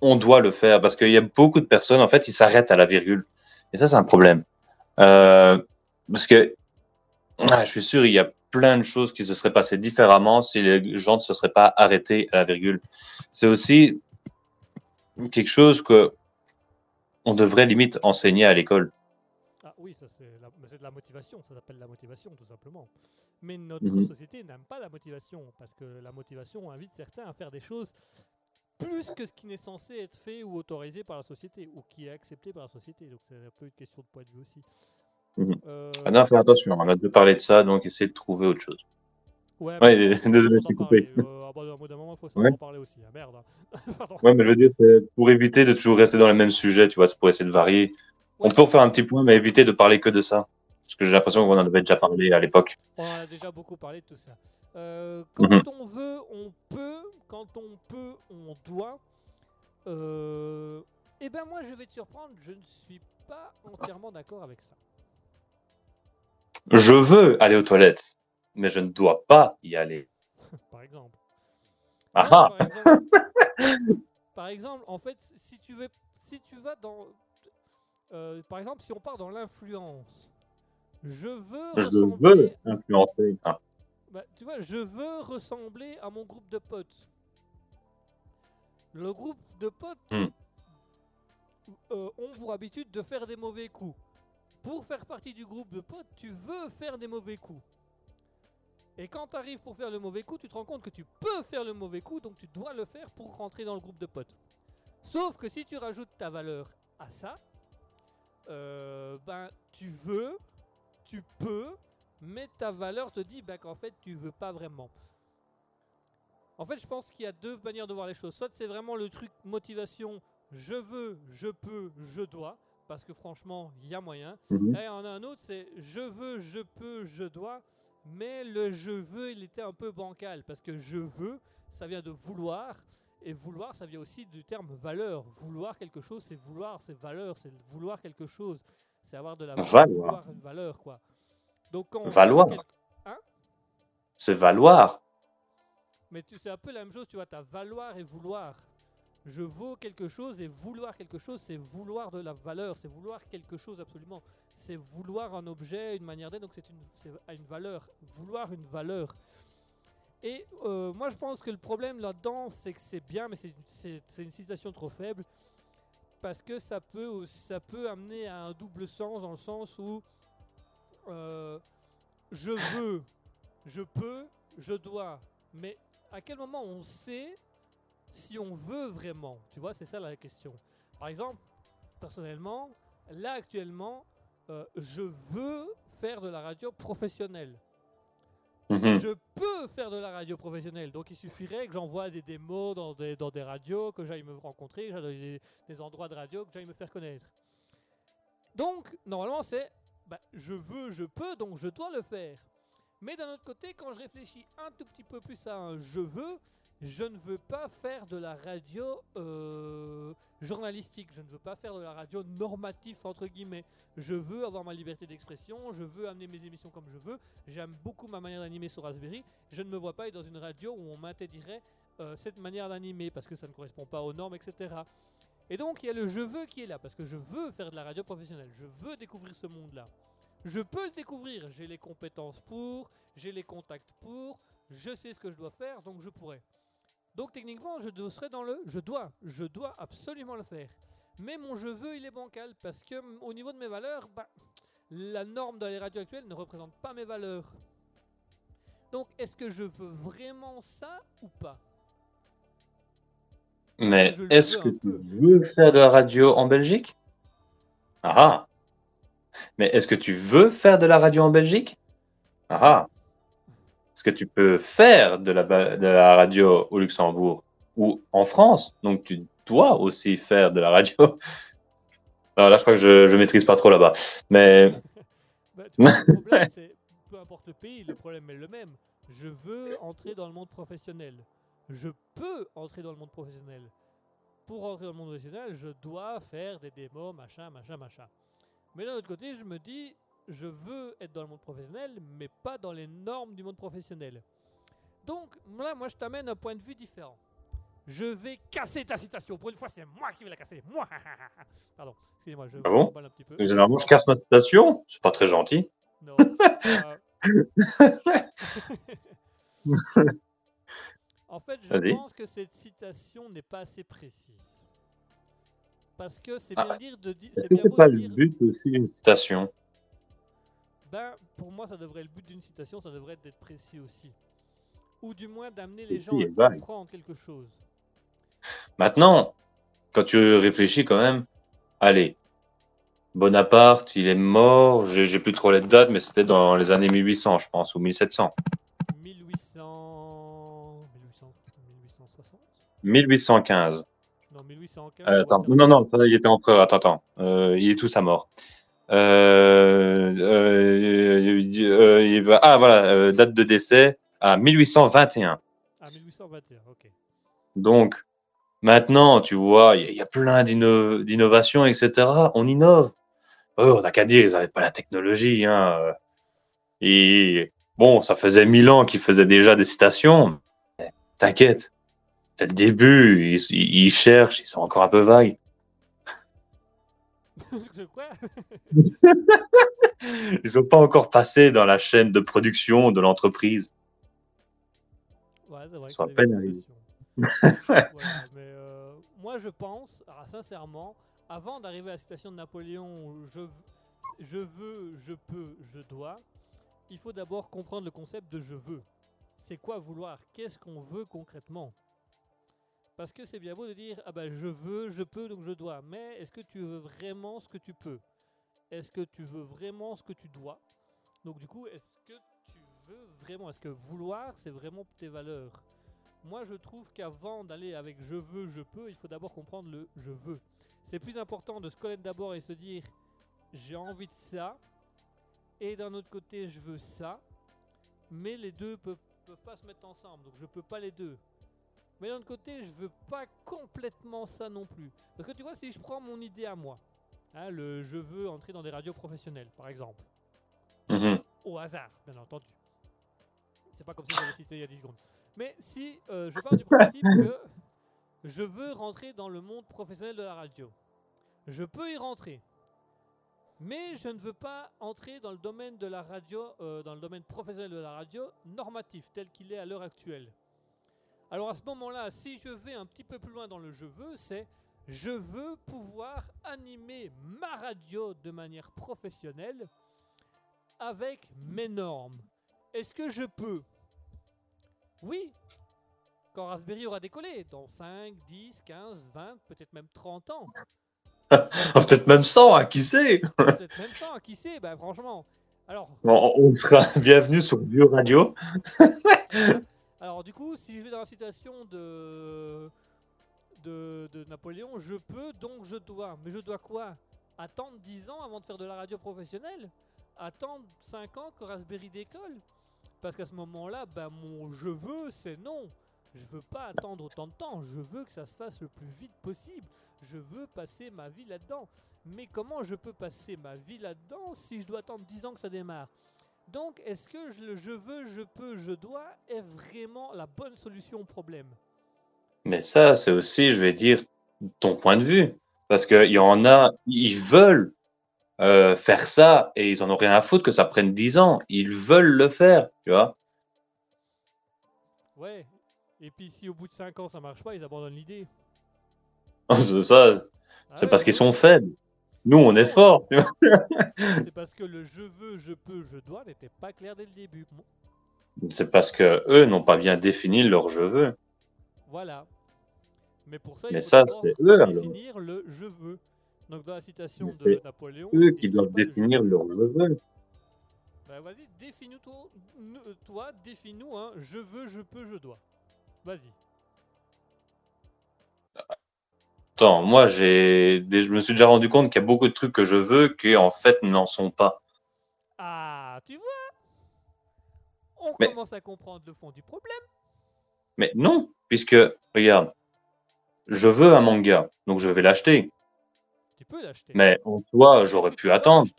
On doit le faire parce qu'il y a beaucoup de personnes, en fait, ils s'arrêtent à la virgule. Et ça, c'est un problème. Euh, parce que. Ah, je suis sûr, il y a plein de choses qui se seraient passées différemment si les gens ne se seraient pas arrêtés à la virgule. C'est aussi quelque chose que on devrait limite enseigner à l'école. Ah oui, ça c'est la- mais c'est de la motivation, ça s'appelle la motivation tout simplement. Mais notre Mhm. société n'aime pas la motivation parce que la motivation invite certains à faire des choses plus que ce qui n'est censé être fait ou autorisé par la société ou qui est accepté par la société. Donc c'est un peu une question de point de vue aussi. Mhm. Euh, Ah non, fais attention, on a de parler de ça, donc essayez de trouver autre chose. ouais, [LAUGHS] désolé, je t'ai coupé. Euh, ah bah, bout moment, faut Ouais. parler aussi. Ah, merde. hein. [LAUGHS] Ouais, mais je veux dire, c'est pour éviter de toujours rester dans les mêmes sujets, tu vois, c'est pour essayer de varier. On peut refaire un petit point, mais éviter de parler que de ça. Parce que j'ai l'impression qu'on en avait déjà parlé à l'époque. On a déjà beaucoup parlé de tout ça. Euh, quand Mhm. on veut, on peut. Quand on peut, on doit. Euh, eh ben moi, je vais te surprendre. Je ne suis pas entièrement d'accord avec ça. Je veux aller aux toilettes, mais je ne dois pas y aller. [LAUGHS] Par exemple. Ah ah par, exemple [LAUGHS] par exemple, en fait, si tu veux, si tu vas dans, euh, par exemple, si on part dans l'influence, je veux. Je ressembler veux influencer. Ah. Bah, tu vois, je veux ressembler à mon groupe de potes. Le groupe de potes Hmm. euh, ont pour habitude de faire des mauvais coups. Pour faire partie du groupe de potes, tu veux faire des mauvais coups. Et quand tu arrives pour faire le mauvais coup, tu te rends compte que tu peux faire le mauvais coup, donc tu dois le faire pour rentrer dans le groupe de potes. Sauf que si tu rajoutes ta valeur à ça, euh, ben tu veux, tu peux, mais ta valeur te dit ben, qu'en fait tu veux pas vraiment. En fait, je pense qu'il y a deux manières de voir les choses. Soit c'est vraiment le truc motivation, je veux, je peux, je dois, parce que franchement, il y a moyen. Et on a un autre, c'est je veux, je peux, je dois, mais le je veux, il était un peu bancal, parce que je veux, ça vient de vouloir, et vouloir, ça vient aussi du terme valeur. Vouloir quelque chose, c'est vouloir, c'est valeur, c'est vouloir quelque chose, c'est avoir de la Valoir. valeur, quoi. Donc quand Valoir. quelque- C'est valoir. Mais tu c'est un peu la même chose, tu vois, tu as valoir et vouloir. Je vaux quelque chose et vouloir quelque chose, c'est vouloir de la valeur, c'est vouloir quelque chose absolument. c'est vouloir un objet, une manière d'être, donc c'est une, une valeur, vouloir une valeur. Et euh, moi je pense que le problème là-dedans, c'est que c'est bien, mais c'est- une citation trop faible, parce que ça peut, ça peut amener à un double sens, dans le sens où euh, je veux, je peux, je dois, mais à quel moment on sait si on veut vraiment Tu vois, c'est ça la question. Par exemple, personnellement, là actuellement, euh, je veux faire de la radio professionnelle. Mhm. Je peux faire de la radio professionnelle, donc il suffirait que j'envoie des démos dans des, dans des radios, que j'aille me rencontrer, que j'aille des, des endroits de radio, que j'aille me faire connaître. Donc, normalement, c'est bah, je veux, je peux, donc je dois le faire. Mais d'un autre côté, quand je réfléchis un tout petit peu plus à un je veux, je ne veux pas faire de la radio euh, journalistique, je ne veux pas faire de la radio normative, entre guillemets. Je veux avoir ma liberté d'expression, je veux amener mes émissions comme je veux, J'aime beaucoup ma manière d'animer sur Raspberry. Je ne me vois pas être dans une radio où on m'interdirait euh, cette manière d'animer parce que ça ne correspond pas aux normes, etc. Et donc il y a le je veux qui est là parce que je veux faire de la radio professionnelle. Je veux découvrir ce monde-là. Je peux le découvrir. J'ai les compétences pour, j'ai les contacts pour, je sais ce que je dois faire, donc je pourrais. Donc techniquement, je serais dans le je dois. Je dois absolument le faire. Mais mon je veux, il est bancal parce que mm, au niveau de mes valeurs, bah, la norme dans les radios actuelles ne représente pas mes valeurs. Donc, est-ce que je veux vraiment ça ou pas? Mais est-ce que tu veux faire de la radio en Belgique? Ah ah. Mais est-ce que tu veux faire de la radio en Belgique? Ah ah. Est-ce que tu peux faire de la, de la radio au Luxembourg ou en France Donc tu dois aussi faire de la radio. [LAUGHS] Non, là, je crois que je, je maîtrise pas trop là-bas. Mais [LAUGHS] Bah, tu vois, Le [LAUGHS] problème, c'est peu importe le pays, le problème est le même. Je veux entrer dans le monde professionnel. Je peux entrer dans le monde professionnel. Pour entrer dans le monde professionnel, je dois faire des démos, machin, machin, machin. Mais d'un autre côté, je me dis, je veux être dans le monde professionnel, mais pas dans les normes du monde professionnel. Donc là, moi, je t'amène un point de vue différent. Je vais casser ta citation. Pour une fois, c'est moi qui vais la casser. Moi. [LAUGHS] Pardon. Excusez-moi, je Ah bon un petit peu. généralement, je casse ma citation. C'est pas très gentil. Non. [LAUGHS] euh, [LAUGHS] en fait, je pense que cette citation n'est pas assez précise. Parce que c'est Ah. bien dire de dire. Est-ce que c'est pas le but aussi d'une citation? Ben, pour moi, ça devrait le but d'une citation, ça devrait être d'être précis aussi. Ou du moins d'amener les gens à vague. comprendre quelque chose. Maintenant, quand tu réfléchis quand même, allez, Bonaparte, il est mort, j'ai plus trop les dates, mais c'était dans les années 1800, je pense, ou 1700. 1800. 1800 1860 1815. Non, 1815. Euh, attends, non, non, ça, il était empereur, attends, attends, euh, il est tout sa mort. Euh, euh, euh, ah, voilà, date de décès à 1821. Ah, 1821, ok. Donc, maintenant, tu vois, il y, a- il y a plein d'inno- d'innovations, etc. On innove. Oh, on n'a qu'à dire, ils n'avaient pas la technologie. Hein. Et bon, ça faisait mille ans qu'ils faisaient déjà des citations. T'inquiète, c'est le début. Ils- ils cherchent, ils sont encore un peu vagues. Quoi [LAUGHS] Ils sont pas encore passés dans la chaîne de production de l'entreprise. Ouais, c'est vrai. Soit c'est à peine arrivé. citations. [LAUGHS] Voilà, mais euh, moi, je pense, alors, sincèrement, avant d'arriver à la citation de Napoléon, où je, v- je veux, je peux, je dois, il faut d'abord comprendre le concept de je veux. C'est quoi vouloir? Qu'est-ce qu'on veut concrètement? Parce que c'est bien beau de dire ah ben je veux, je peux, donc je dois. Mais est-ce que tu veux vraiment ce que tu peux? Est-ce que tu veux vraiment ce que tu dois? Donc du coup, est-ce que tu veux vraiment? Est-ce que vouloir, c'est vraiment tes valeurs? Moi, je trouve qu'avant d'aller avec je veux, je peux, il faut d'abord comprendre le je veux. C'est plus important de se connaître d'abord et se dire j'ai envie de ça, et d'un autre côté, je veux ça, mais les deux peuvent, peuvent pas se mettre ensemble, donc je peux pas les deux. Mais d'un autre côté, je veux pas complètement ça non plus. Parce que tu vois, si je prends mon idée à moi, hein, le je veux entrer dans des radios professionnelles, par exemple, Mhm. au hasard, bien entendu. C'est pas comme si j'avais cité il y a 10 secondes. Mais si euh, je pars du principe [LAUGHS] que je veux rentrer dans le monde professionnel de la radio, je peux y rentrer. Mais je ne veux pas entrer dans le domaine de la radio, euh, dans le domaine professionnel de la radio, normatif, tel qu'il est à l'heure actuelle. Alors à ce moment-là, si je vais un petit peu plus loin dans le je veux, c'est je veux pouvoir animer ma radio de manière professionnelle avec mes normes. Est-ce que je peux? Oui. Quand Raspberry aura décollé, dans 5, 10, 15, 20, peut-être même 30 ans. [LAUGHS] Peut-être même 100, hein, qui sait? Peut-être même 100, qui sait? Ben franchement. Alors, on, on sera [LAUGHS] bienvenue sur Bio Radio. [LAUGHS] Alors du coup, si je vais dans la situation de, de, de Napoléon, je peux, donc je dois. Mais je dois quoi? Attendre 10 ans avant de faire de la radio professionnelle? Attendre 5 ans que Raspberry décolle? Parce qu'à ce moment-là, ben, mon je veux, c'est non. Je veux pas attendre autant de temps. Je veux que ça se fasse le plus vite possible. Je veux passer ma vie là-dedans. Mais comment je peux passer ma vie là-dedans si je dois attendre 10 ans que ça démarre? Donc, est-ce que je- le je veux, je peux, je dois est vraiment la bonne solution au problème? Mais ça, c'est aussi, je vais dire, ton point de vue. Parce qu'il y en a, ils veulent euh, faire ça et ils en ont rien à foutre que ça prenne 10 ans. Ils veulent le faire, tu vois. Ouais. Et puis si au bout de 5 ans ça marche pas, ils abandonnent l'idée. [LAUGHS] ça, Ah c'est ouais, parce qu'ils sont faibles. Nous, on est vois. [LAUGHS] C'est parce que le je veux, je peux, je dois n'était pas clair dès le début. C'est parce que eux n'ont pas bien défini leur je veux. voilà. Mais pour ça, il Mais faut ça, c'est eux, alors. définir le je veux. Donc dans la citation Mais de c'est Napoléon, Eux qui doivent définir leur je veux. Bah vas-y, définis toi, toi définis-nous un je veux, je peux, je dois. Vas-y. Moi, j'ai, je me suis déjà rendu compte qu'il y a beaucoup de trucs que je veux qui, en fait, n'en sont pas. Ah, tu vois? On Mais- commence à comprendre le fond du problème. Mais non, puisque, regarde, je veux un manga, donc je vais l'acheter. Tu peux l'acheter. Mais en soi, j'aurais pu attendre.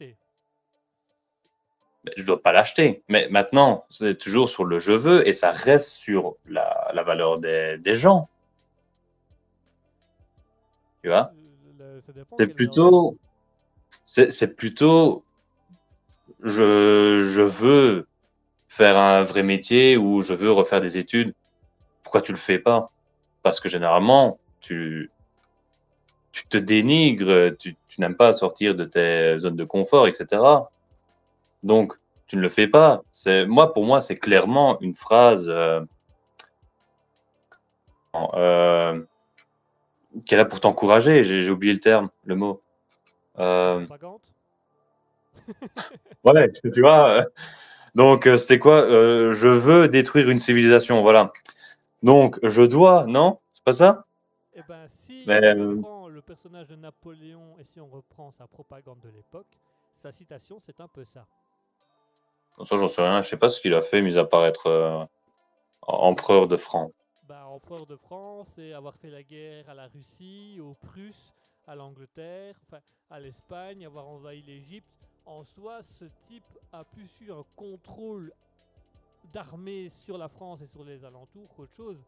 Mais je dois pas l'acheter. Mais maintenant, c'est toujours sur le je veux et ça reste sur la, la valeur des, des gens. Tu vois? Euh, C'est plutôt, c'est c'est plutôt, je, je veux faire un vrai métier ou je veux refaire des études. Pourquoi tu le fais pas? Parce que généralement, tu, tu te dénigres, tu, tu n'aimes pas sortir de tes zones de confort, etc. Donc, tu ne le fais pas. C'est, moi, pour moi, c'est clairement une phrase, euh, euh, qu'elle a pour t'encourager. J'ai oublié le terme, le mot. Euh, Propagande [LAUGHS] [LAUGHS] Ouais, tu vois. euh, Donc, euh, c'était quoi? Euh, je veux détruire une civilisation, voilà. Donc, je dois, non? C'est pas ça? Eh ben, si Mais, on reprend le personnage de Napoléon et si on reprend sa propagande de l'époque, sa citation, c'est un peu ça. Ça, j'en sais rien. Je sais pas ce qu'il a fait, mis à euh, empereur de France. Bah, empereur de France et avoir fait la guerre à la Russie, aux Prusses, à l'Angleterre, enfin, à l'Espagne, avoir envahi l'Égypte. En soi, ce type a plus eu un contrôle d'armée sur la France et sur les alentours qu'autre chose.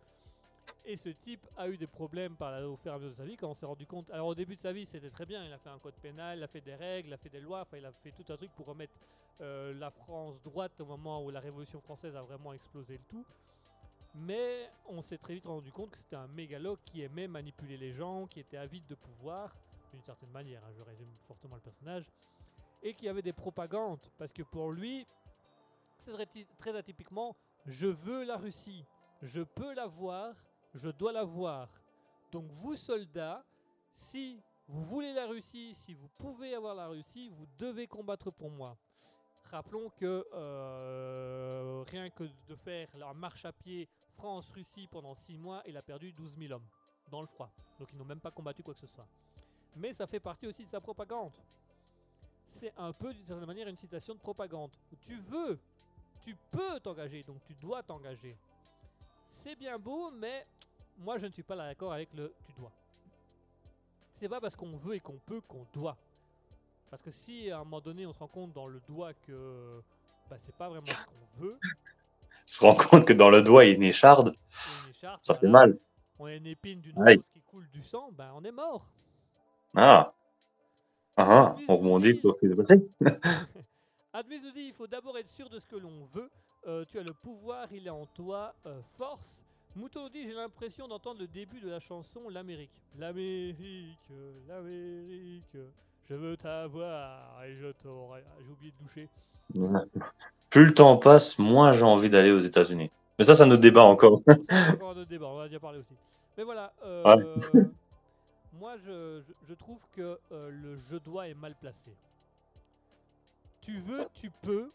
Et ce type a eu des problèmes par la- au fur et à mesure de sa vie quand on s'est rendu compte. Alors au début de sa vie, c'était très bien. Il a fait un code pénal, il a fait des règles, il a fait des lois, enfin il a fait tout un truc pour remettre euh, la France droite au moment où la Révolution française a vraiment explosé le tout. Mais on s'est très vite rendu compte que c'était un mégalo qui aimait manipuler les gens, qui était avide de pouvoir, d'une certaine manière, hein, je résume fortement le personnage, et qui avait des propagandes, parce que pour lui, c'est très atypiquement, je veux la Russie, je peux la voir, je dois la voir. Donc vous, soldats, si vous voulez la Russie, si vous pouvez avoir la Russie, vous devez combattre pour moi. Rappelons que euh, rien que de faire la marche à pied France-Russie pendant 6 mois, il a perdu 12 000 hommes dans le froid. Donc ils n'ont même pas combattu quoi que ce soit. Mais ça fait partie aussi de sa propagande. C'est un peu d'une certaine manière une citation de propagande. Tu veux, tu peux t'engager, donc tu dois t'engager. C'est bien beau, mais moi je ne suis pas d'accord avec le tu dois. C'est pas parce qu'on veut et qu'on peut qu'on doit. Parce que si à un moment donné on se rend compte dans le doigt que bah, c'est pas vraiment ce qu'on veut, se rend compte que dans le doigt, il y a une écharde. une Ça fait mal. on a une épine d'une rose qui coule du sang, ben on est mort. Ah. Ah, on rebondit sur ce qui s'est passé. Admis nous dit il faut d'abord être sûr de ce que l'on veut. Euh, tu as le pouvoir, il est en toi. euh, force. Mouton dit j'ai l'impression d'entendre le début de la chanson L'Amérique. L'Amérique, l'Amérique. Je veux t'avoir et je t'aurai. Ah, J'ai oublié de doucher. Plus le temps passe, moins j'ai envie d'aller aux États-Unis. Mais ça, c'est un autre débat encore. [LAUGHS] C'est encore un autre débat, on en a déjà parlé aussi. Mais voilà, euh, [LAUGHS] moi je, trouve que euh, le je dois est mal placé. Tu veux, tu peux,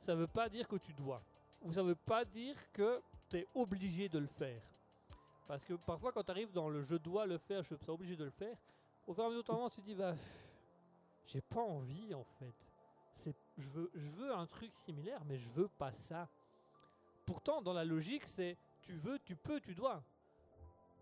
ça veut pas dire que tu dois. Ou ça veut pas dire que tu es obligé de le faire. Parce que parfois quand tu arrives dans le je dois le faire, je suis obligé de le faire, au fur et à mesure du temps, tu te dis, bah, j'ai pas envie en fait. Je, veux, un truc similaire, mais je veux pas ça. Pourtant, dans la logique, c'est tu veux, tu peux, tu dois.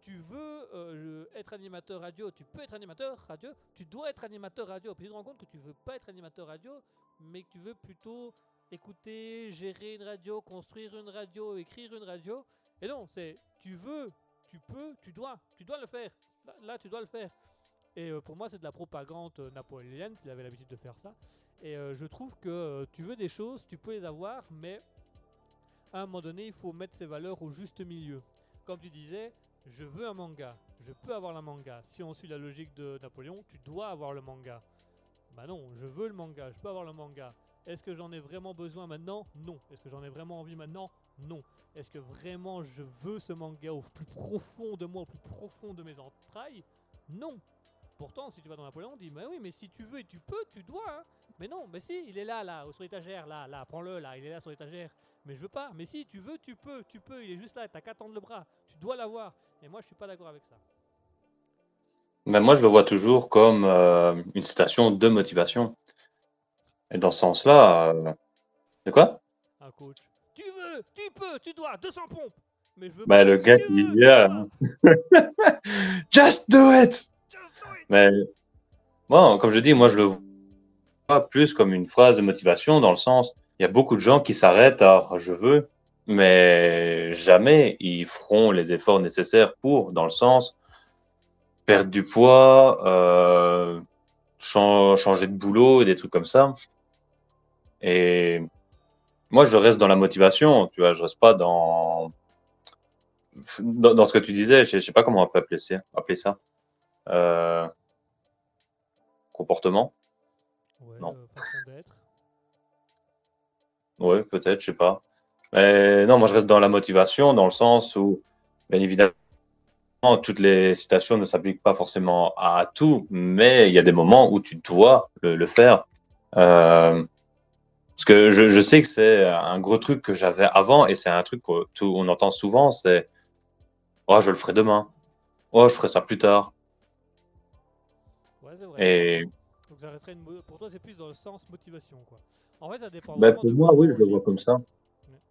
Tu veux euh, être animateur radio, tu peux être animateur radio, tu dois être animateur radio. Puis tu te rends compte que tu veux pas être animateur radio, mais que tu veux plutôt écouter, gérer une radio, construire une radio, écrire une radio. Et non, c'est tu veux, tu peux, tu dois, tu dois le faire. Là, là, tu dois le faire. Et euh, pour moi, c'est de la propagande euh, napoléonienne, il avait l'habitude de faire ça. Et euh, je trouve que euh, tu veux des choses, tu peux les avoir, mais à un moment donné, il faut mettre ses valeurs au juste milieu. Comme tu disais, je veux un manga, je peux avoir le manga. Si on suit la logique de Napoléon, tu dois avoir le manga. Bah non, je veux le manga, je peux avoir le manga. Est-ce que j'en ai vraiment besoin maintenant? Non. Est-ce que j'en ai vraiment envie maintenant? Non. Est-ce que vraiment je veux ce manga au plus profond de moi, au plus profond de mes entrailles? Non. Pourtant, si tu vas dans Napoléon, on dit, mais oui, mais si tu veux et tu peux, tu dois. hein. Mais non, mais si, il est là, là, sur l'étagère, là, là, prends-le, là, il est là sur l'étagère. Mais je veux pas. Mais si, tu veux, tu peux, tu peux, il est juste là, t'as qu'à tendre le bras. Tu dois l'avoir. Et moi, je suis pas d'accord avec ça. Mais moi, je le vois toujours comme euh, une citation de motivation. Et dans ce sens-là, euh, de quoi? Un coach. Tu veux, tu peux, tu dois, 200 pompes. Mais je veux Bah, pas. le gars qui dit, ah. [LAUGHS] Just do it! Just do it. Mais moi, comme je dis, moi, je le vois plus comme une phrase de motivation dans le sens, il y a beaucoup de gens qui s'arrêtent à je veux, mais jamais ils feront les efforts nécessaires pour, dans le sens, perdre du poids, euh, chan- changer de boulot et des trucs comme ça. Et moi, je reste dans la motivation, tu vois, je reste pas dans, dans, ce que tu disais, je je sais pas comment on peut appeler ça. Appeler ça. Euh, comportement. Ouais, Non. euh, façon d'être. Ouais, peut-être, je sais pas. Mais non, moi je reste dans la motivation, dans le sens où, bien évidemment, toutes les citations ne s'appliquent pas forcément à tout, mais il y a des moments où tu dois le, le faire. Euh, parce que je, je sais que c'est un gros truc que j'avais avant, et c'est un truc qu'on entend souvent, c'est Oh, je le ferai demain. Oh, je ferai ça plus tard. Ouais. Et Donc ça resterait une pour toi, c'est plus dans le sens motivation, quoi. En fait, ça dépend. vraiment pour de moi, oui, on je le vois comme ça.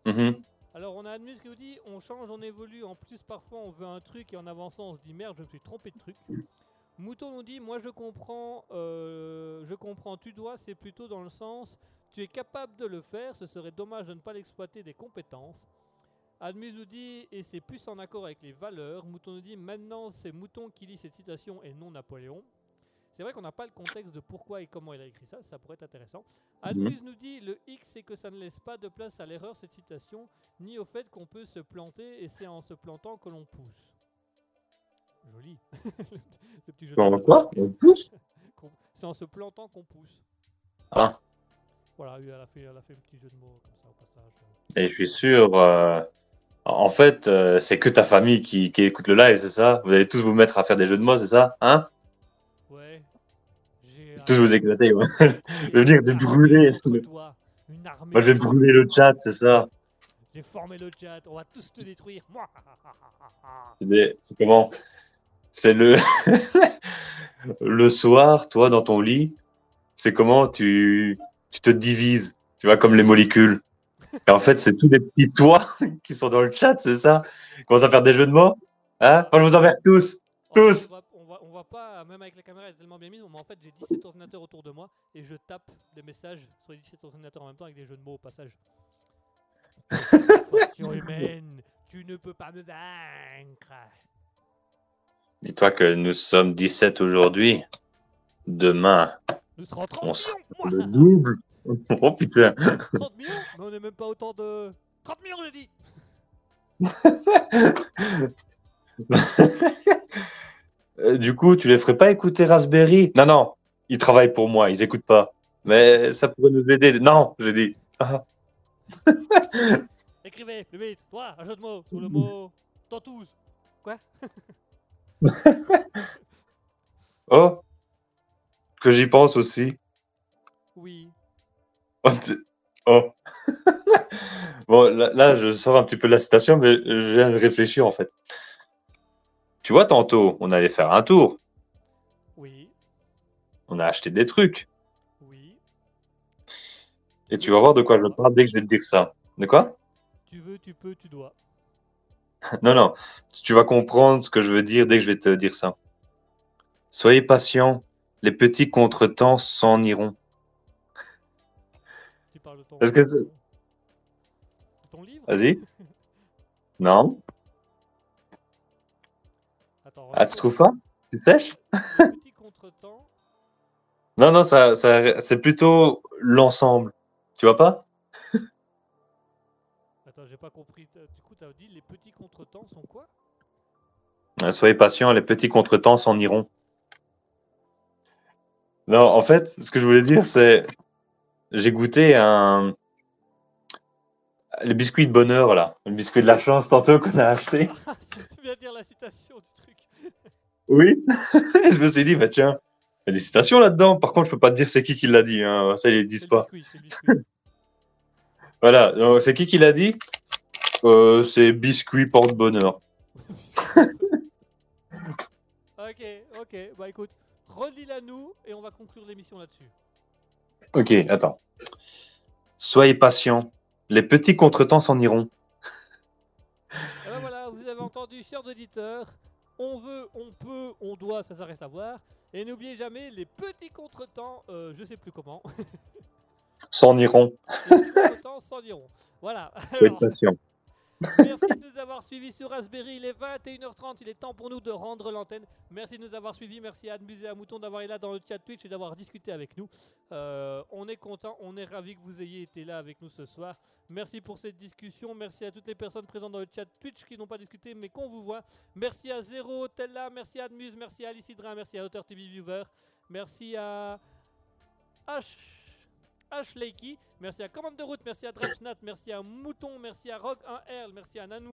Mhm. Alors, on a Admis qui nous dit on change, on évolue. En plus, parfois, on veut un truc et en avançant, on se dit merde, je me suis trompé de truc. [LAUGHS] Mouton nous dit moi, je comprends, euh, je comprends, tu dois, c'est plutôt dans le sens tu es capable de le faire, ce serait dommage de ne pas l'exploiter des compétences. Admis nous dit et c'est plus en accord avec les valeurs. Mouton nous dit maintenant, c'est Mouton qui lit cette citation et non Napoléon. C'est vrai qu'on n'a pas le contexte de pourquoi et comment il a écrit ça, ça pourrait être intéressant. Admus nous dit le X c'est que ça ne laisse pas de place à l'erreur cette citation, ni au fait qu'on peut se planter et c'est en se plantant que l'on pousse. Joli. [LAUGHS] le petit jeu de On mots. quoi? On pousse? [LAUGHS] C'est en se plantant qu'on pousse. Ah. Voilà, elle a, fait, elle a fait un petit jeu de mots comme ça au passage. Et je suis sûr, euh, en fait, euh, c'est que ta famille qui, qui écoute le live, c'est ça? Vous allez tous vous mettre à faire des jeux de mots, c'est ça? Hein? Ouais. J'ai Tous vous éclater, ouais. [LAUGHS] je veux dire, de armée brûler. toi. Moi, je vais brûler le chat, c'est ça J'ai formé le chat, on va tous te détruire. C'est comment? C'est le... [LAUGHS] le soir, toi, dans ton lit, c'est comment tu... tu te divises, tu vois, comme les molécules. Et en fait, c'est tous des petits toits [LAUGHS] qui sont dans le chat, c'est ça? Commence à faire des jeux de mots Hein? Moi, je vous envers tous Tous On va pas, même avec la caméra elle est tellement bien mise, mais en fait j'ai 17 ordinateurs autour de moi et je tape des messages sur les 17 ordinateurs en même temps avec des jeux de mots au passage. [LAUGHS] Humaine, tu ne peux pas me vaincre. Dis-toi que nous sommes 17 aujourd'hui. Demain, Nous serons 30 on sera le double. [LAUGHS] Oh putain. 30 millions Mais on n'est même pas autant de... 30 millions, je dis [LAUGHS] Euh, du coup, tu les ferais pas écouter Raspberry? Non, non, ils travaillent pour moi, ils écoutent pas. Mais ça pourrait nous aider. Non, j'ai dit. Ah, [LAUGHS] Écrivez, plus vite Toi, un jeu de mots sur le mot... Tantouze [LAUGHS] Oh, que j'y pense aussi. Oui. Oh, oh. [LAUGHS] bon, là, là, je sors un petit peu de la citation, mais je viens de réfléchir en fait. Tu vois, tantôt, on allait faire un tour. Oui. On a acheté des trucs. Oui. Et tu vas voir de quoi je parle dès que je vais te dire ça. De quoi? Tu veux, tu peux, tu dois. [LAUGHS] Non, non. Tu vas comprendre ce que je veux dire dès que je vais te dire ça. Soyez patient. Les petits contretemps s'en iront. Tu parles de ton... Est-ce que c'est- de ton livre? Vas-y. [LAUGHS] Non Ah, tu trouves pas? Tu sèches? Non, non, ça, ça, c'est plutôt l'ensemble. Tu vois pas? Attends, j'ai pas compris. Du coup, t'as dit les petits contretemps sont quoi? Euh, Soyez patient. Les petits contretemps s'en iront. Non, en fait, ce que je voulais dire, c'est j'ai goûté un le biscuit de bonheur là, le biscuit de la chance tantôt qu'on a acheté. [LAUGHS] Tu viens de dire la citation. Oui. [LAUGHS] je me suis dit bah tiens, il y a des citations là-dedans. Par contre, je peux pas te dire c'est qui qui l'a dit. Hein. Ça, ils C'est disent pas. biscuit. [LAUGHS] Voilà. C'est qui qui l'a dit? Euh, C'est biscuit porte-bonheur. [LAUGHS] ok, ok. Bah écoute, relis-la nous et on va conclure l'émission là-dessus. Ok, attends. Soyez patient. Les petits contretemps s'en iront. Et ben voilà, vous avez entendu, chers auditeurs. On veut, on peut, on doit, ça, ça reste à voir. Et n'oubliez jamais les petits contretemps, euh, je sais plus comment. [LAUGHS] S'en iront. les petits contretemps s'en iront. Voilà. Soyez Alors, patient. Merci de nous avoir suivis sur Raspberry. Il est 21h30. Il est temps pour nous de rendre l'antenne. Merci de nous avoir suivis. Merci à Admus et à Mouton d'avoir été là dans le chat Twitch et d'avoir discuté avec nous. Euh, on est content, on est ravis que vous ayez été là avec nous ce soir. Merci pour cette discussion. Merci à toutes les personnes présentes dans le chat Twitch qui n'ont pas discuté mais qu'on vous voit. Merci à Zero, Tella, merci à Admus, merci à Alicidra, merci à Auteur TV Viewer. Merci à H. H. Lakey, merci à Commande de route, merci à Drapsnat, merci à Mouton, merci à Rogue 1R, merci à Nanou.